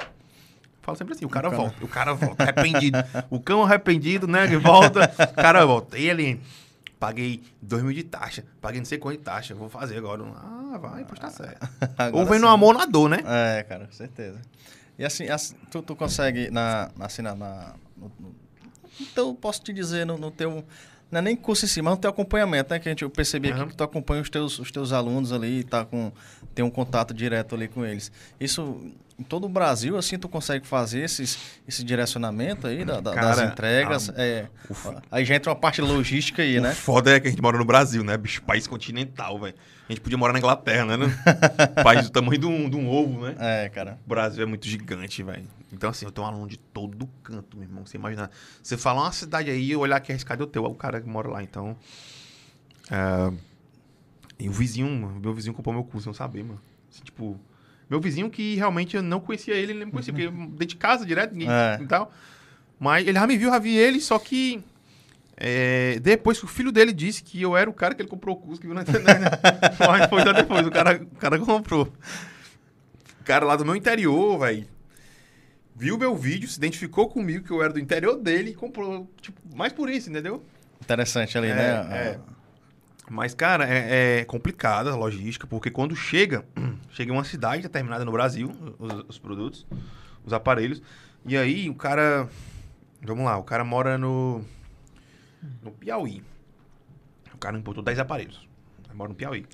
Falo sempre assim, o cara, volta, o cara volta, arrependido. o cão arrependido, né, que volta, o cara volta. E ele, paguei dois mil de taxa, paguei não sei quanto de taxa, vou fazer agora. Ah, vai, pois tá certo. Agora Ou vem sim. no amor na dor, né? É, cara, com certeza. E assim, assim, tu, tu consegue, na, assim, na, na- no, no- então, posso te dizer, no, no teu, não é nem curso em si, mas no teu acompanhamento, né? Que a gente, eu percebi aqui Aham. que tu acompanha os teus, os teus alunos ali, tá com, tem um contato direto ali com eles. Isso, em todo o Brasil, assim, tu consegue fazer esses, esse direcionamento aí da- da- das Cara, entregas. é, aí já entra uma parte logística aí, né? O foda é que a gente mora no Brasil, né, bicho? País continental, velho. A gente podia morar na Inglaterra, né? País do tamanho de um, de um ovo, né? É, cara. O Brasil é muito gigante, velho. Então, assim, eu tenho um aluno de todo canto, meu irmão. Você imagina. Você falar uma cidade aí, eu olhar aqui, arriscado é o teu, é o cara que mora lá. Então. é, E o vizinho, meu vizinho comprou meu curso, eu saber, mano. Assim, tipo. Meu vizinho que realmente eu não conhecia ele, ele nem me conhecia, porque dentro de casa direto, ninguém É. e tal. Mas ele já me viu, já vi ele, só que. é, depois que o filho dele disse que eu era o cara que ele comprou o curso, que viu na internet. né? Mas foi já depois, o cara, o cara comprou. O cara lá do meu interior, velho. Viu meu vídeo, se identificou comigo, que eu era do interior dele e comprou. Tipo, mais por isso, entendeu? Interessante ali, É, né? é. Mas, cara, é, é complicada a logística, porque quando chega, chega em uma cidade determinada no Brasil, os, os produtos, os aparelhos, e aí o cara. Vamos lá, o cara mora no. No Piauí. O cara importou 10 aparelhos. Ele mora no Piauí.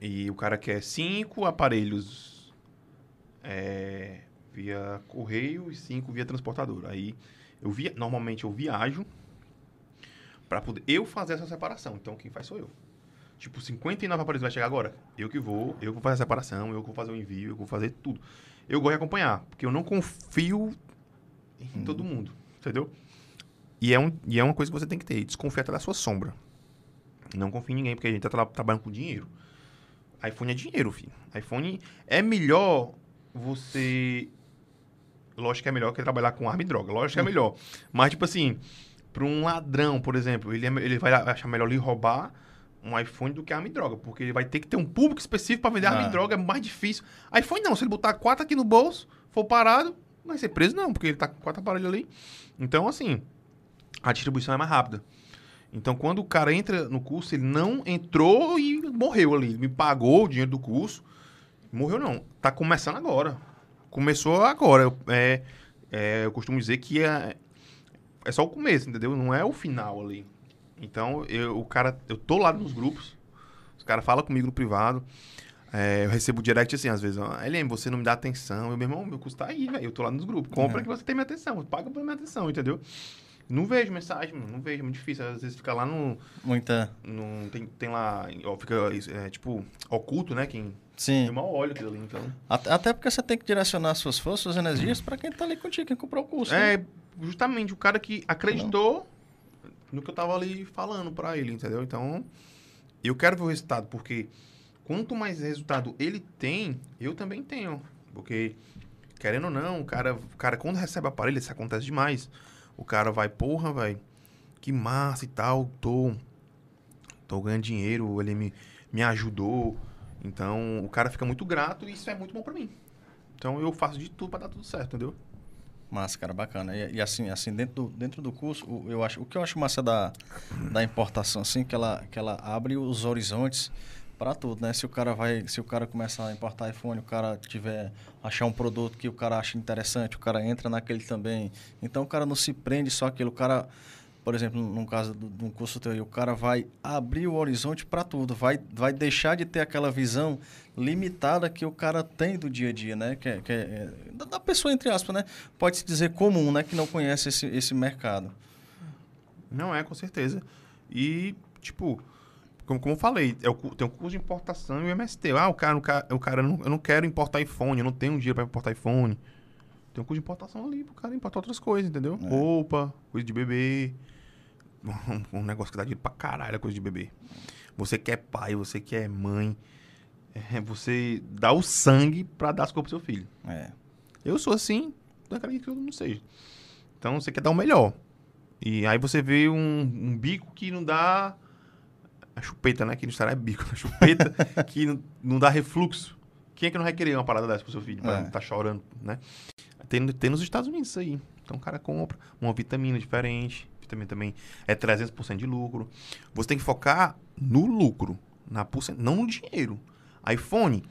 E o cara quer 5 aparelhos é, via correio e 5 via transportadora. Aí eu via, normalmente eu viajo para poder eu fazer essa separação. Então quem faz sou eu. Tipo, 59 aparelhos vai chegar agora. Eu que vou, eu que vou fazer a separação, eu que vou fazer o envio, eu que vou fazer tudo. Eu gosto de acompanhar, porque eu não confio em todo mundo, entendeu? E é, um, e é uma coisa que você tem que ter, desconfiar até da sua sombra. Não confie em ninguém, porque a gente tá tra- trabalhando com dinheiro. iPhone é dinheiro, filho. iPhone é melhor você lógico que é melhor que trabalhar com arma e droga. Lógico que é melhor. Mas, tipo assim, pra um ladrão, por exemplo, ele, é ele vai achar melhor lhe roubar um iPhone do que arma e droga. Porque ele vai ter que ter um público específico pra vender arma Ah. e droga, é mais difícil. iPhone não, se ele botar quatro aqui no bolso, for parado, não vai ser preso não, porque ele tá com quatro aparelhos ali. Então, assim, a distribuição é mais rápida. Então, quando o cara entra no curso, ele não entrou e morreu ali. Ele me pagou o dinheiro do curso. Morreu não. Tá começando agora. Começou agora. Eu, é, é, eu costumo dizer que é, é só o começo, entendeu? Não é o final ali. Então, eu, o cara, eu tô lá nos grupos. Os caras falam comigo no privado. É, eu recebo direct assim, às vezes, ó, LM, você não me dá atenção. Eu, meu irmão, meu custo tá aí, velho. Eu tô lá nos grupos. Compra Uhum. que você tem minha atenção. Paga pela minha atenção, entendeu? Não vejo mensagem, mano. Não vejo. É muito difícil. Às vezes fica lá no. Muita. no tem, tem lá. Ó, fica, é, tipo, oculto, né? Quem. Sim. Eu mal olho aquilo ali, então. Até, até porque você tem que direcionar suas forças, suas energias pra quem tá ali contigo, quem comprou o curso. né? É, justamente o cara que acreditou no que eu tava ali falando pra ele, entendeu? Então, eu quero ver o resultado, porque quanto mais resultado ele tem, eu também tenho. Porque, querendo ou não, o cara, o cara quando recebe o aparelho, isso acontece demais. O cara vai, porra, vai, que massa e tal, tô, tô ganhando dinheiro, ele me, me ajudou. Então, o cara fica muito grato e isso é muito bom pra mim. Então, eu faço de tudo pra dar tudo certo, entendeu? Massa, cara, bacana. E, e assim, assim dentro, do, dentro do curso, o, eu acho, o que eu acho massa da, da importação, assim, que ela, que ela abre os horizontes para tudo, né? Se o cara vai, se o cara começar a importar iPhone, o cara tiver achar um produto que o cara acha interessante, o cara entra naquele também. Então o cara não se prende só aquilo, o cara, por exemplo, no caso de um curso teu, o cara vai abrir o horizonte para tudo, vai, vai deixar de ter aquela visão limitada que o cara tem do dia a dia, né? Que, é- que é, é, da, pessoa entre aspas, né? Pode se dizer comum, né? Que não conhece esse, esse mercado. Não é, com certeza. E, tipo, como, como eu falei, é o, tem o curso de importação e o MST. Ah, o cara, o cara, o cara não, eu não quero importar iPhone, eu não tenho dinheiro para importar iPhone. Tem um curso de importação ali pro cara importar outras coisas, entendeu? É. Roupa, coisa de bebê. Um, negócio que dá dinheiro pra caralho, é coisa de bebê. Você que é pai, você que é mãe, é, você dá o sangue pra dar as coisas pro seu filho. É. Eu sou assim, não acredito que eu não seja. Então você quer dar o melhor. E aí você vê um, um bico que não dá. A chupeta, né? Que no Instagram é bico. A chupeta que não, não dá refluxo. Quem é que não vai querer uma parada dessa pro seu filho? Pra É. não tá chorando, né? Tem, tem nos Estados Unidos isso aí. Então o cara compra uma vitamina diferente. Vitamina também é 300% de lucro. Você tem que focar no lucro, na porcent... não no dinheiro. iPhone,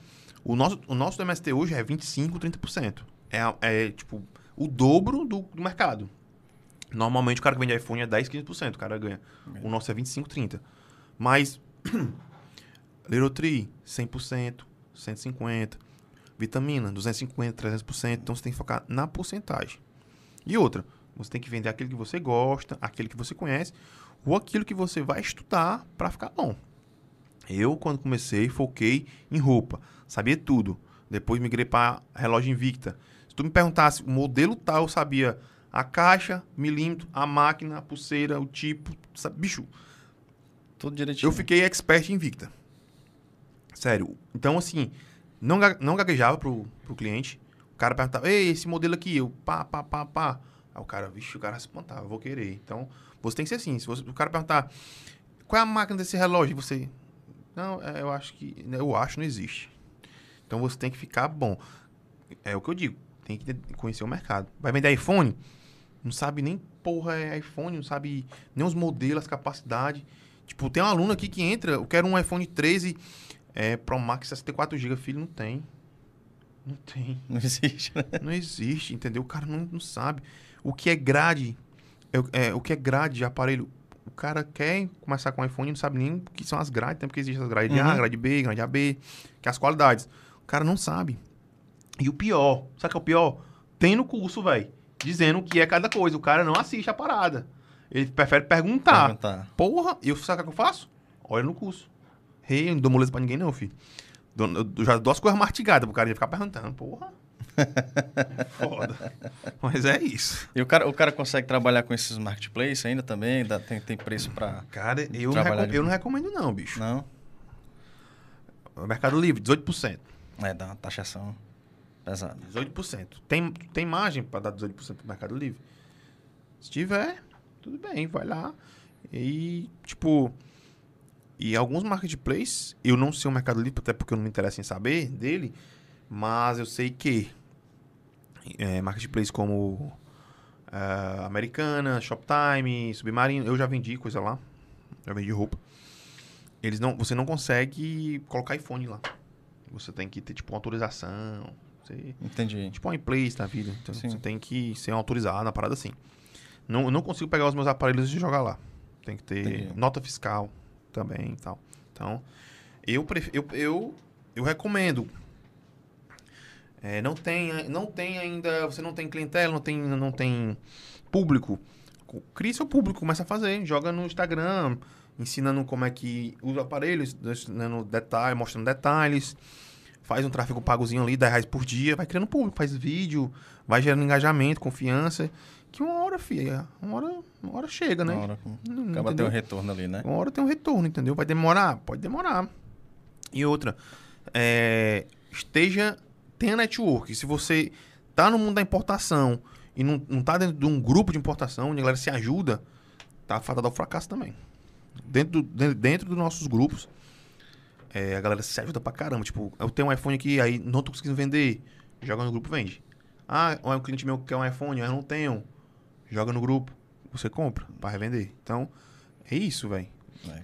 o nosso, o nosso MST hoje é 25%, 30%. É, é tipo o dobro do, do mercado. Normalmente o cara que vende iPhone é 10, 15%, o cara ganha. O nosso é 25, 30. Mas Little Tree, 100%, 150. Vitamina, 250, 300%. Então você tem que focar na porcentagem. E outra, você tem que vender aquilo que você gosta, aquele que você conhece, ou aquilo que você vai estudar para ficar bom. Eu, quando comecei, foquei em roupa. Sabia tudo. Depois migrei para relógio Invicta. Se tu me perguntasse o modelo tal, eu sabia a caixa, milímetro, a máquina, a pulseira, o tipo. Sabe? Bicho, Tudo direitinho. eu fiquei expert em Invicta. Sério. Então, assim, não, não gaguejava pro, pro cliente. O cara perguntava, ei, esse modelo aqui, eu pá, pá, pá, pá. Aí o cara, vixe, o cara se espantava, vou querer. Então, você tem que ser assim. Se você- o cara perguntar, qual é a máquina desse relógio? Você, não, é, eu acho que, eu acho, não existe. Então, você tem que ficar bom. É o que eu digo, tem que conhecer o mercado. Vai vender iPhone? Não sabe nem porra é iPhone, não sabe nem os modelos, as capacidades. Tipo, tem um aluno aqui que entra, eu quero um iPhone 13 é, Pro Max 64GB. Filho, não tem. Não tem. Não existe, né? Não existe, entendeu? O cara não, não sabe. O que é grade, é, é, o que é grade de aparelho, o cara quer começar com iPhone e não sabe nem o que são as grades, tem porque existem as grades A, Uhum. grade B, grade AB, que é as qualidades. O cara não sabe. E o pior, sabe o que é o pior? Tem no curso, velho, dizendo o que é cada coisa. O cara não assiste a parada. Ele prefere perguntar. Perguntar. Porra, eu sabe o que eu faço? Olha no curso. Rei, não dou moleza pra ninguém, não, filho. Eu já dou as coisas mastigadas pro cara ficar perguntando. Porra. Foda. Mas é isso. E o cara, o cara consegue trabalhar com esses marketplaces ainda também? Dá- tem, tem preço pra. Cara, eu, não, recom- de- eu não recomendo, não, bicho. Não? O Mercado Livre, 18%. É, dá uma taxação. Pesado. 18%. Tem, tem margem para dar 18% pro Mercado Livre? Se tiver, tudo bem, vai lá. E, tipo, e alguns marketplaces, eu não sei o Mercado Livre, até porque eu não me interesso em saber dele, mas eu sei que é, marketplace como é, Americana, Shoptime, Submarino, eu já vendi coisa lá, já vendi roupa. Eles não, você não consegue colocar iPhone lá. Você tem que ter, tipo, uma autorização. Você, Entendi. tipo uma place da vida. Então Sim. você tem que ser autorizado, uma parada assim. Não, não consigo pegar os meus aparelhos e jogar lá. Tem que ter Entendi. nota fiscal também e tal. Então, eu, pref... eu, eu, eu recomendo. É, não, tem, não tem ainda. Você não tem clientela, não tem, não tem público. Co- Cria seu público, começa a fazer. Joga no Instagram, ensinando como é que usa aparelhos, ensinando detalhes, mostrando detalhes. Faz um tráfego pagozinho ali, 10 reais por dia, vai criando público, faz vídeo, vai gerando engajamento, confiança. Que uma hora, filha, uma hora, uma hora chega, né? Na hora, Não- acaba entendeu? ter um retorno ali, né? Uma hora tem um retorno, entendeu? Vai demorar? Pode demorar. E outra, é, esteja, tenha network. Se você tá no mundo da importação e não, não tá dentro de um grupo de importação, onde a galera se ajuda, tá fadado ao fracasso também. Dentro, do- dentro, dentro dos nossos grupos, é, a galera se ajuda pra caramba. Tipo, eu tenho um iPhone aqui, aí não tô conseguindo vender. Joga no grupo, vende. Ah, é um cliente meu que quer um iPhone, eu não tenho. Joga no grupo. Você compra pra revender. Então, é isso, velho.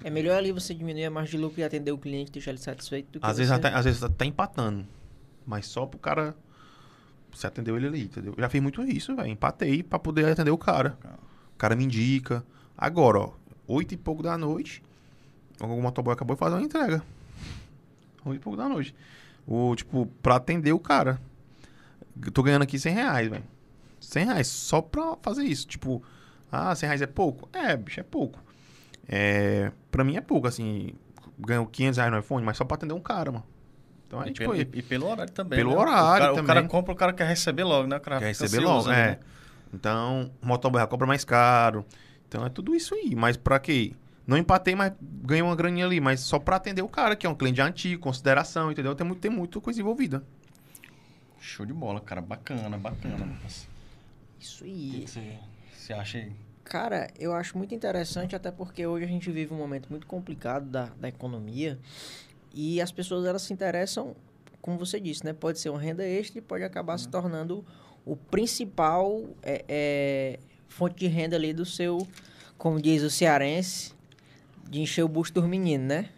É melhor ali você diminuir a margem de lucro e atender o cliente, deixar ele satisfeito do que Às você... vezes, até, às vezes até empatando. Mas só pro cara. Você atendeu ele ali, entendeu? Eu já fiz muito isso, velho. Empatei pra poder atender o cara. O cara me indica. Agora, ó, oito e pouco da noite. O motoboy acabou de fazer uma entrega. Oito e pouco da noite. O, tipo, pra atender o cara. Eu tô ganhando aqui 100 reais, velho. 100 reais só pra fazer isso. Tipo, ah, 100 reais é pouco? É, bicho, é pouco. É, pra mim é pouco, assim. Ganho 500 reais no iPhone, mas só pra atender um cara, mano. Então, aí, E, tipo, pelo, e- e pelo horário também. Pelo né? horário o cara, O cara também. compra, o cara quer receber logo, né? O cara Quer receber logo, ali, é. né? Então, o motoboy cobra mais caro. Então é tudo isso aí. Mas pra quê? Não empatei, mas ganhei uma graninha ali. Mas só pra atender o cara, que é um cliente antigo, consideração, entendeu? Tem, muito, tem muita coisa envolvida. Show de bola, cara. Bacana, bacana. Isso O aí. que você, você acha aí? Cara, eu acho muito interessante, até porque hoje a gente vive um momento muito complicado da, da economia e as pessoas elas se interessam, como você disse, né? Pode ser uma renda extra e pode acabar se tornando o principal é, é, fonte de renda ali do seu, como diz o cearense, de encher o busto dos meninos, né?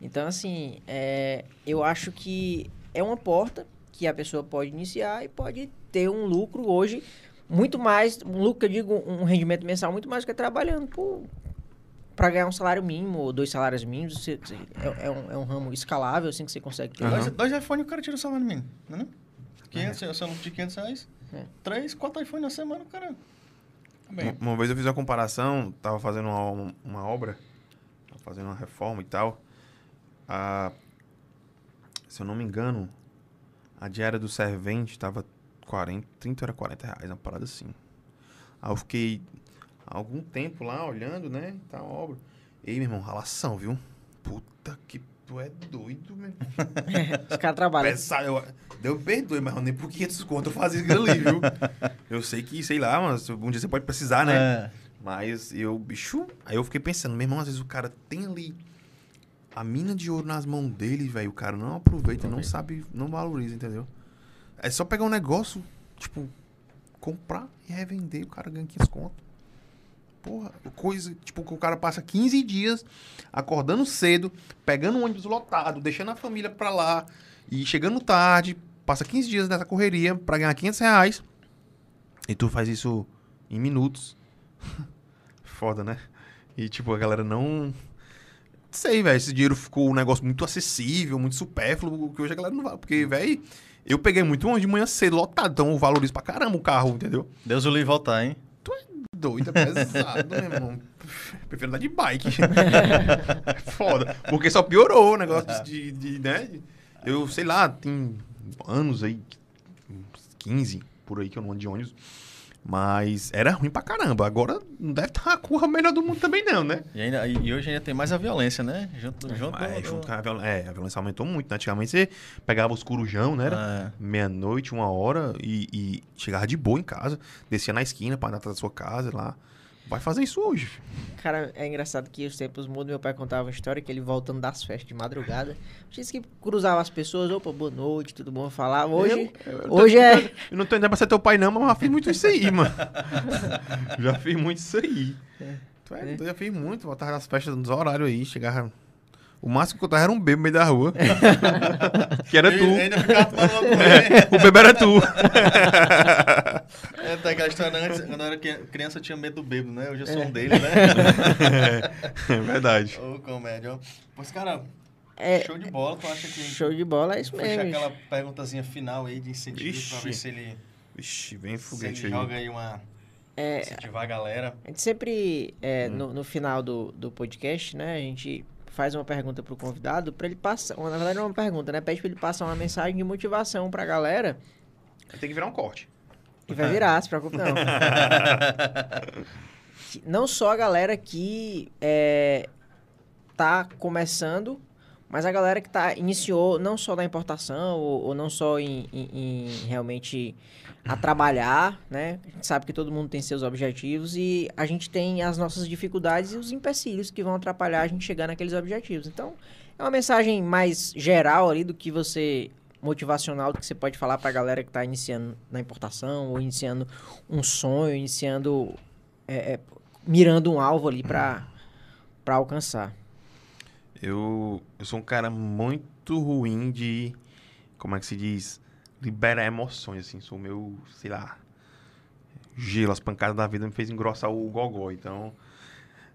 Então, assim, é, eu acho que é uma porta que a pessoa pode iniciar e pode ter um lucro hoje muito mais, um lucro eu digo, um rendimento mensal muito mais do que trabalhando para ganhar um salário mínimo ou dois salários mínimos. Você- você- é, é um, é um ramo escalável, assim, que você consegue ter. Dois, dois iPhones o cara tira o salário mínimo, não é? não? 500, é. Seu lucro de 500 reais. É. Três, quatro iPhones na semana, o cara... Tá bem. Uma, vez eu fiz uma comparação, tava fazendo uma, uma obra, tava fazendo uma reforma e tal. Ah, se eu não me engano, a diária do servente tava 40, 30 era 40 reais, uma parada assim. Aí eu fiquei algum tempo lá olhando, né? Tá a obra. Ei, meu irmão, ralação, viu? Puta que tu é doido, meu. Os caras trabalham. Pesado, eu, Deus me perdoe, mas nem por 500 conto eu fazia aquilo ali, viu? eu sei que, sei lá, mas um dia você pode precisar, né? É. Mas eu, bicho, aí eu fiquei pensando, meu irmão, às vezes o cara tem ali a mina de ouro nas mãos dele, velho. O cara não aproveita, não sabe, não valoriza, entendeu? É só pegar um negócio, tipo, comprar e revender, o cara ganha 500 conto. Porra, coisa, tipo, que o cara passa 15 dias acordando cedo, pegando um ônibus lotado, deixando a família pra lá e chegando tarde, passa 15 dias nessa correria pra ganhar 500 reais. E tu faz isso em minutos. Foda, né? E, tipo, a galera não. Sei, velho. Esse dinheiro ficou um negócio muito acessível, muito supérfluo, que hoje a galera não vai. Porque, velho, eu peguei muito ônibus de manhã cedo, lotado. Então eu valorizo pra caramba o carro, entendeu? Deus o livre voltar, hein? Doido, é pesado, meu irmão. Prefiro andar de bike. Foda. Porque só piorou o negócio de, de, né? Eu, sei lá, tem anos aí, uns 15 por aí que eu não ando de ônibus. Mas era ruim pra caramba. Agora não deve estar a curva melhor do mundo também, não, né? E, ainda, e hoje ainda tem mais a violência, né? Junto, junto, É, do- junto com a, viol- é, a violência aumentou muito. Né? Antigamente você pegava os corujão, né? Era É. meia-noite, uma hora, e, e chegava de boa em casa, descia na esquina pra andar atrás da sua casa lá. Vai fazer isso hoje. Cara, é engraçado que os tempos mudam. Meu pai contava uma história que ele voltando das festas de madrugada. Disse que cruzava as pessoas, opa, boa noite, tudo bom? Falava. Hoje, Eu- eu tô- hoje é. Eu não tô entendendo pra ser teu pai, não, mas eu já fiz muito isso aí, mano. já fiz muito isso aí. Tu é, doido, Eu já fiz muito, voltava nas festas nos horários aí, chegava. O máximo que eu tava era um bebo no meio da rua. que era tu. É, o bebê era tu. É, tem aquela história antes, quando eu era que- criança eu tinha medo do bêbado, né? Hoje eu sou É. um dele, né? é verdade. Ô, comédia. ó. Pois, cara, É, show de bola. Tu acha que show de bola, é isso mesmo. aquela perguntazinha final aí de incentivo pra ver Ixi. se ele, Vixe, vem se ele foguete aí. joga aí uma... É, incentivar a galera. A gente sempre, é, no, no final do, do podcast, né, a gente faz uma pergunta pro convidado para ele passar, na verdade não é uma pergunta, né, pede para ele passar uma mensagem de motivação pra galera Tem que virar um corte. que vai virar, se preocupe não. Não só a galera que é, tá começando, mas a galera que tá, iniciou não só na importação ou, ou não só em, em- em realmente a trabalhar, né? A gente sabe que todo mundo tem seus objetivos e a gente tem as nossas dificuldades e os empecilhos que vão atrapalhar a gente chegar naqueles objetivos. Então, é uma mensagem mais geral ali do que você motivacional do que você pode falar pra galera que tá iniciando na importação ou iniciando um sonho, iniciando é, é, mirando um alvo ali pra para alcançar. Eu, eu sou um cara muito ruim de. Como é que se diz? Liberar emoções, assim. Sou meu, sei lá. Gelo, as pancadas da vida me fez engrossar o gogó. Então.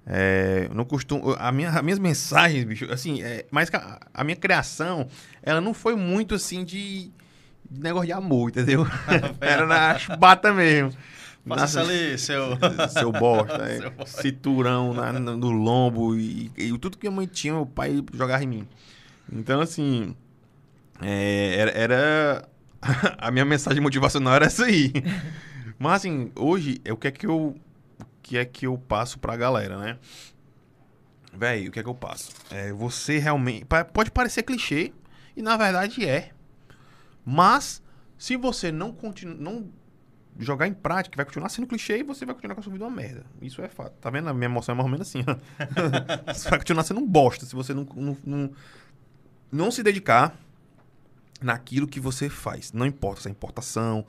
É, não costumo. A minha, as minhas mensagens, bicho, assim, é, mas a, a minha criação, ela não foi muito assim de, de negócio de amor, entendeu? Era na chubata mesmo. Na- ali seu... seu bosta, é, Seu bosta. cinturão na- no, lombo e, e tudo que a mãe tinha, o pai jogava em mim. Então, assim, é, era, era- a minha mensagem motivacional era essa aí. Mas, assim, hoje, é o que é que eu, o que é que eu passo pra galera, né? Véi, o que é que eu passo? É, você realmente, pode parecer clichê, e na verdade é. Mas, se você não continua, não jogar em prática, vai continuar sendo clichê e você vai continuar com a sua vida uma merda. Isso é fato. Tá vendo? A minha emoção é mais ou menos assim. você vai continuar sendo um bosta se você não, não, não, não se dedicar naquilo que você faz. Não importa se é importação,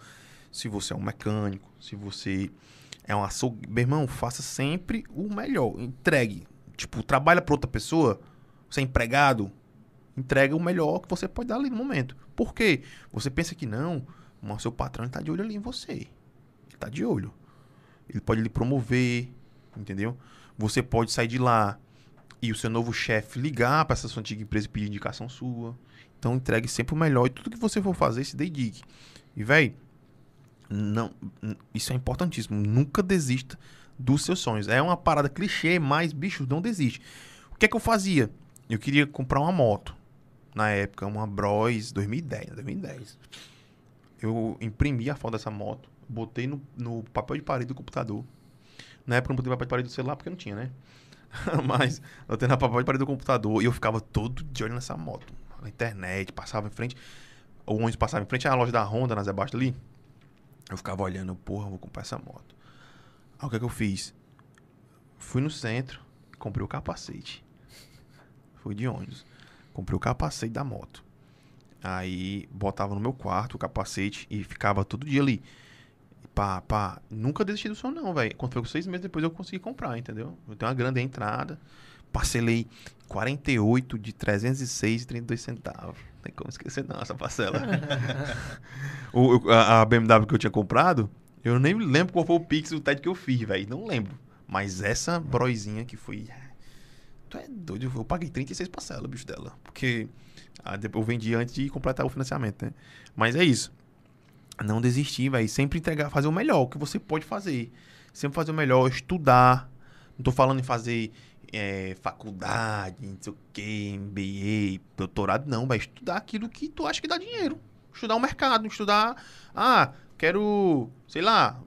se você é um mecânico, se você é um açougue. Meu irmão, faça sempre o melhor. Entregue. Tipo, trabalha para outra pessoa, você é empregado, entrega o melhor que você pode dar ali no momento. Por quê? Você pensa que não, mas seu patrão está de olho ali em você. Tá de olho. Ele pode lhe promover, entendeu? Você pode sair de lá e o seu novo chefe ligar para essa sua antiga empresa e pedir indicação sua. Então entregue sempre o melhor e tudo que você for fazer, se dedique. E véi, não, isso é importantíssimo. Nunca desista dos seus sonhos. É uma parada clichê, mas bicho, não desiste. O que é que eu fazia? Eu queria comprar uma moto. Na época, uma Bros 2010, 2010 eu imprimi a foto dessa moto, botei no, no papel de parede do computador. Na época eu não botei papel de parede do celular porque não tinha, né? Mas eu tenho na papel de parede do computador e eu ficava todo de olho nessa moto. Na internet, passava em frente. O ônibus passava em frente à loja da Honda, na Zé Basta ali. Eu ficava olhando, porra, vou comprar essa moto. Aí o que é que eu fiz? Fui no centro, comprei o capacete. Fui de ônibus. Comprei o capacete da moto. Aí botava no meu quarto o capacete e ficava todo dia ali. Pá, pá. Nunca desisti do sonho, não, velho. Quando foi com seis meses depois eu consegui comprar, entendeu? Eu tenho uma grande entrada. Parcelei 48 de 306,32 centavos. Não tem como esquecer, não, essa parcela. o, a, a BMW que eu tinha comprado, eu nem lembro qual foi o Pix do TED que eu fiz, velho. Não lembro. Mas essa broizinha que foi. Tu é doido, eu paguei 36 parcelas, bicho dela. Porque ah, eu vendi antes de completar o financiamento, né? Mas é isso. Não desistir, velho. Sempre entregar, fazer o melhor, o que você pode fazer. Sempre fazer o melhor, estudar. Não tô falando em fazer é, faculdade, não sei o que, MBA, doutorado, não, vai estudar aquilo que tu acha que dá dinheiro. Estudar o mercado, estudar. Ah, quero, sei lá,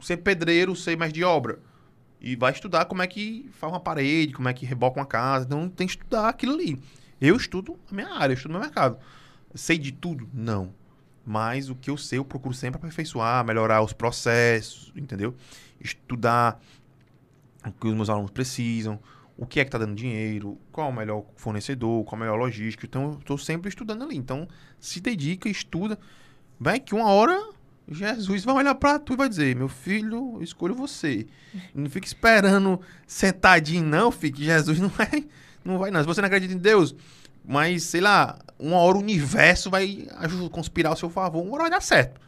ser pedreiro, ser mais de obra. E vai estudar como é que faz uma parede, como é que reboca uma casa. Então tem que estudar aquilo ali. Eu estudo a minha área, eu estudo meu mercado. Sei de tudo? Não. Mas o que eu sei, eu procuro sempre aperfeiçoar, melhorar os processos, entendeu? Estudar o que os meus alunos precisam, o que é que está dando dinheiro, qual é o melhor fornecedor, qual é a melhor logística. Então, eu estou sempre estudando ali. Então, se dedica, estuda. Vai que uma hora Jesus vai olhar para tu e vai dizer: Meu filho, eu escolho você. Não fica esperando sentadinho, não, filho, que Jesus não vai, não vai, não. Se você não acredita em Deus, mas sei lá, uma hora o universo vai conspirar ao seu favor, uma hora vai dar certo.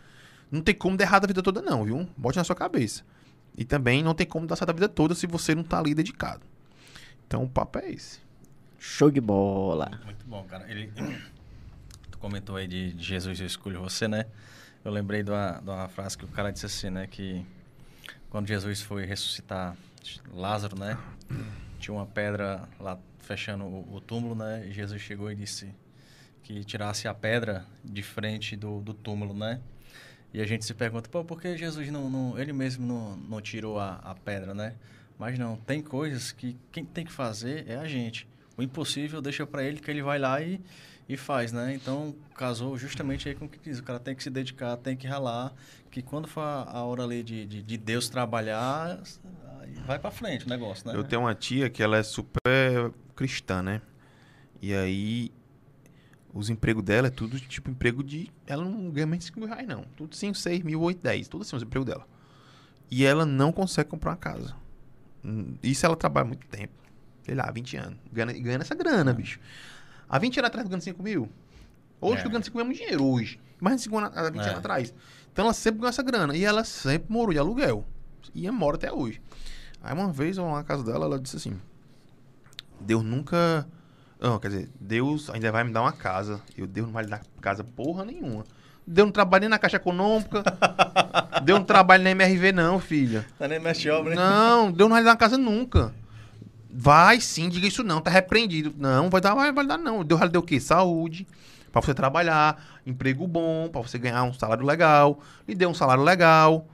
Não tem como dar errado a vida toda, não, viu? Bote na sua cabeça. E também não tem como dar certo a vida toda se você não tá ali dedicado. Então o papo é esse. Show de bola. Muito bom, cara. Ele... Tu comentou aí de, Jesus, eu escolho você, né? Eu lembrei de uma, de uma frase que o cara disse assim, né? Que quando Jesus foi ressuscitar Lázaro, né? Tinha uma pedra lá fechando o, o túmulo, né? E Jesus chegou e disse que tirasse a pedra de frente do, do túmulo, né? E a gente se pergunta, pô, por que Jesus não, não ele mesmo não, não tirou a, a pedra, né? Mas não, tem coisas que quem tem que fazer é a gente. O impossível deixa para ele que ele vai lá e, e faz, né? Então, casou justamente aí com o que diz. O cara tem que se dedicar, tem que ralar, que quando for a hora ali de, de, de Deus trabalhar, vai para frente o negócio, né? Eu tenho uma tia que ela é super cristã, né? E aí, os empregos dela é tudo tipo emprego de... Ela não ganha mais de 5 mil reais, não. Tudo 5, 6 mil, 8, 10. Tudo assim os empregos dela. E ela não consegue comprar uma casa. Isso ela trabalha muito tempo. Sei lá, 20 anos. Ganha, ganha essa grana, é. bicho. Há 20 anos atrás, ganhando 5 mil. Hoje, é. tu ganha 5 mil é muito dinheiro, hoje. Mais de 5 anos, há 20 é. anos atrás. Então, ela sempre ganha essa grana. E ela sempre morou de aluguel. E mora até hoje. Aí, uma vez, eu lá na casa dela, ela disse assim... Deus nunca... Não, quer dizer, Deus ainda vai me dar uma casa. Eu, Deus não vai me dar casa porra nenhuma. Deu um trabalho nem na Caixa Econômica. deu um trabalho na MRV, não, filha. Tá nem mexe obra, Não, deu não vai dar na casa nunca. Vai sim, diga isso não, tá repreendido. Não, vai dar, vai, vai dar não. Deus deu o quê? Saúde, para você trabalhar, emprego bom, para você ganhar um salário legal. Lhe deu um salário legal.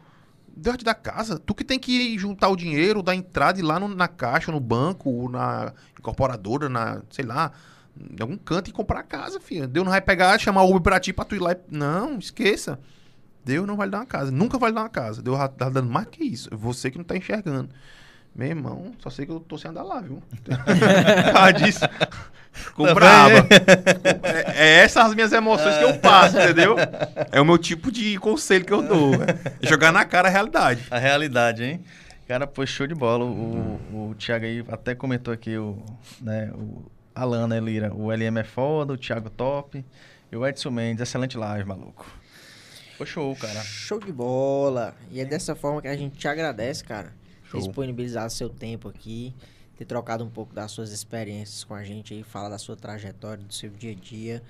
Deus te dá casa. Tu que tem que juntar o dinheiro, dar entrada e ir lá no, na caixa, no banco, na incorporadora, na, sei lá, em algum canto e comprar a casa, filha. Deus não vai pegar, chamar o Uber pra ti, pra tu ir lá e... Não, esqueça. Deus não vai lhe dar uma casa. Nunca vai lhe dar uma casa. Deus tá dando mais que isso. Você que não tá enxergando. Meu irmão, só sei que eu tô sem andar lá, viu? ah, disso. Comprava. É, é essas as minhas emoções que eu passo, entendeu? É o meu tipo de conselho que eu dou. É jogar na cara a realidade. A realidade, hein? Cara, pô, show de bola. O, o, o Thiago aí até comentou aqui o, né, o Alan, né, Lira? O LM é foda, o Thiago top. E o Edson Mendes, excelente live, maluco. Foi show, cara. Show de bola. E é dessa forma que a gente te agradece, cara. Show. Disponibilizar seu tempo aqui, ter trocado um pouco das suas experiências com a gente aí, falar da sua trajetória, do seu dia a dia,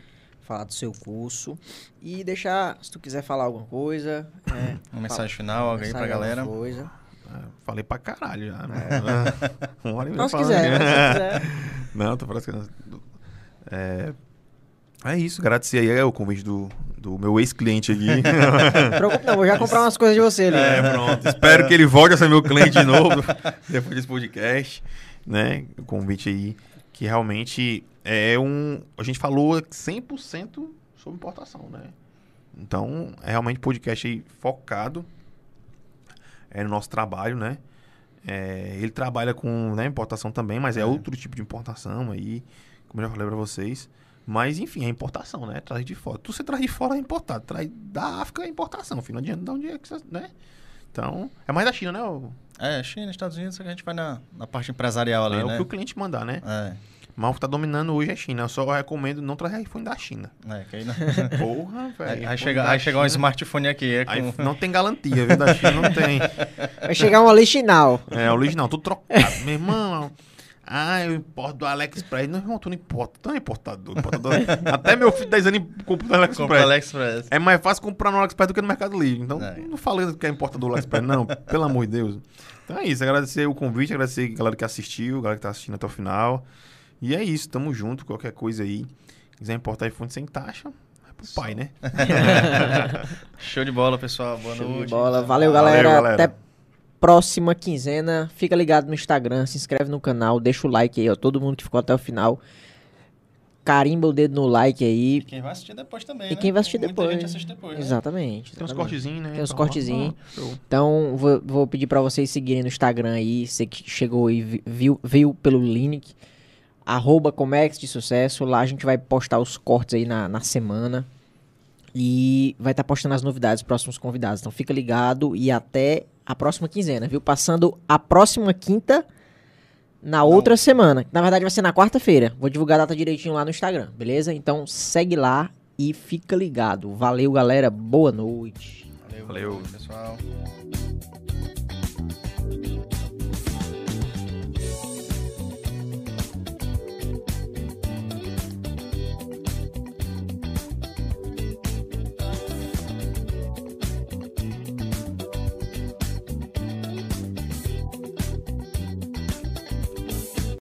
falar do seu curso. E deixar, se tu quiser falar alguma coisa. É, uma mensagem final, alguém pra galera. Coisa. É, falei pra caralho já. Né? É. Uma hora se quiser, se quiser. Não, tô falando é, é isso, agradecer aí o convite do, do meu ex-cliente aqui. Não, vou já comprar umas coisas de você ali. É, pronto. Espero que ele volte a ser meu cliente de novo depois desse podcast, né? O convite aí que realmente é um... A gente falou 100% sobre importação, né? Então, é realmente podcast aí focado é, no nosso trabalho, né? É, ele trabalha com né, importação também, mas é, é, outro tipo de importação aí, como eu já falei para vocês. Mas, enfim, é importação, né? Traz de fora. Tu você traz de fora é importado. Traz da África é importação, filho. Não adianta de onde é que você, né? Então, é mais da China, né? O... É, China, Estados Unidos, a gente vai na, na parte empresarial ali, é né? É o que o cliente mandar, né? É. Mas o que tá dominando hoje é China. Eu só recomendo não trazer iPhone da China. É, que aí não... Porra, velho. Aí, chega, aí chegar um smartphone aqui. É com... não tem garantia, viu? Da China não tem. Vai chegar um original. É, original, tudo trocado. Meu irmão. Ah, eu importo do AliExpress. Não, irmão, tu não importa. Tu não é importador. importador. Até meu filho de 10 anos compra no AliExpress. AliExpress. É mais fácil comprar no AliExpress do que no Mercado Livre. Então, é. não falei que é importador do AliExpress, não. Pelo amor de Deus. Então é isso. Agradecer o convite, agradecer a galera que assistiu, a galera que tá assistindo até o final. E é isso, tamo junto. Qualquer coisa aí, quiser importar iPhone sem taxa, pro pai, né? Show de bola, pessoal. Boa Show noite. de bola. Valeu, Valeu, galera. galera. Até próxima quinzena. Fica ligado no Instagram, se inscreve no canal, deixa o like aí, ó. Todo mundo que ficou até o final. Carimba o dedo no like aí. E quem vai assistir depois também, E né? quem vai assistir Muita depois. gente assiste depois, né? Exatamente. Tem uns cortezinhos, né? Tem uns Então, cortezinhos. ah. Então, vou, vou pedir pra vocês seguirem no Instagram aí. Você que chegou e vi- viu, viu pelo link. Arroba Comex de Sucesso. Lá a gente vai postar os cortes aí na, na semana. E vai estar postando as novidades, próximos convidados. Então fica ligado e até a próxima quinzena, viu? Passando a próxima quinta na outra semana. Na verdade vai ser na quarta-feira. Vou divulgar a data direitinho lá no Instagram, beleza? Então segue lá e fica ligado. Valeu, galera. Boa noite. Valeu, Valeu. pessoal.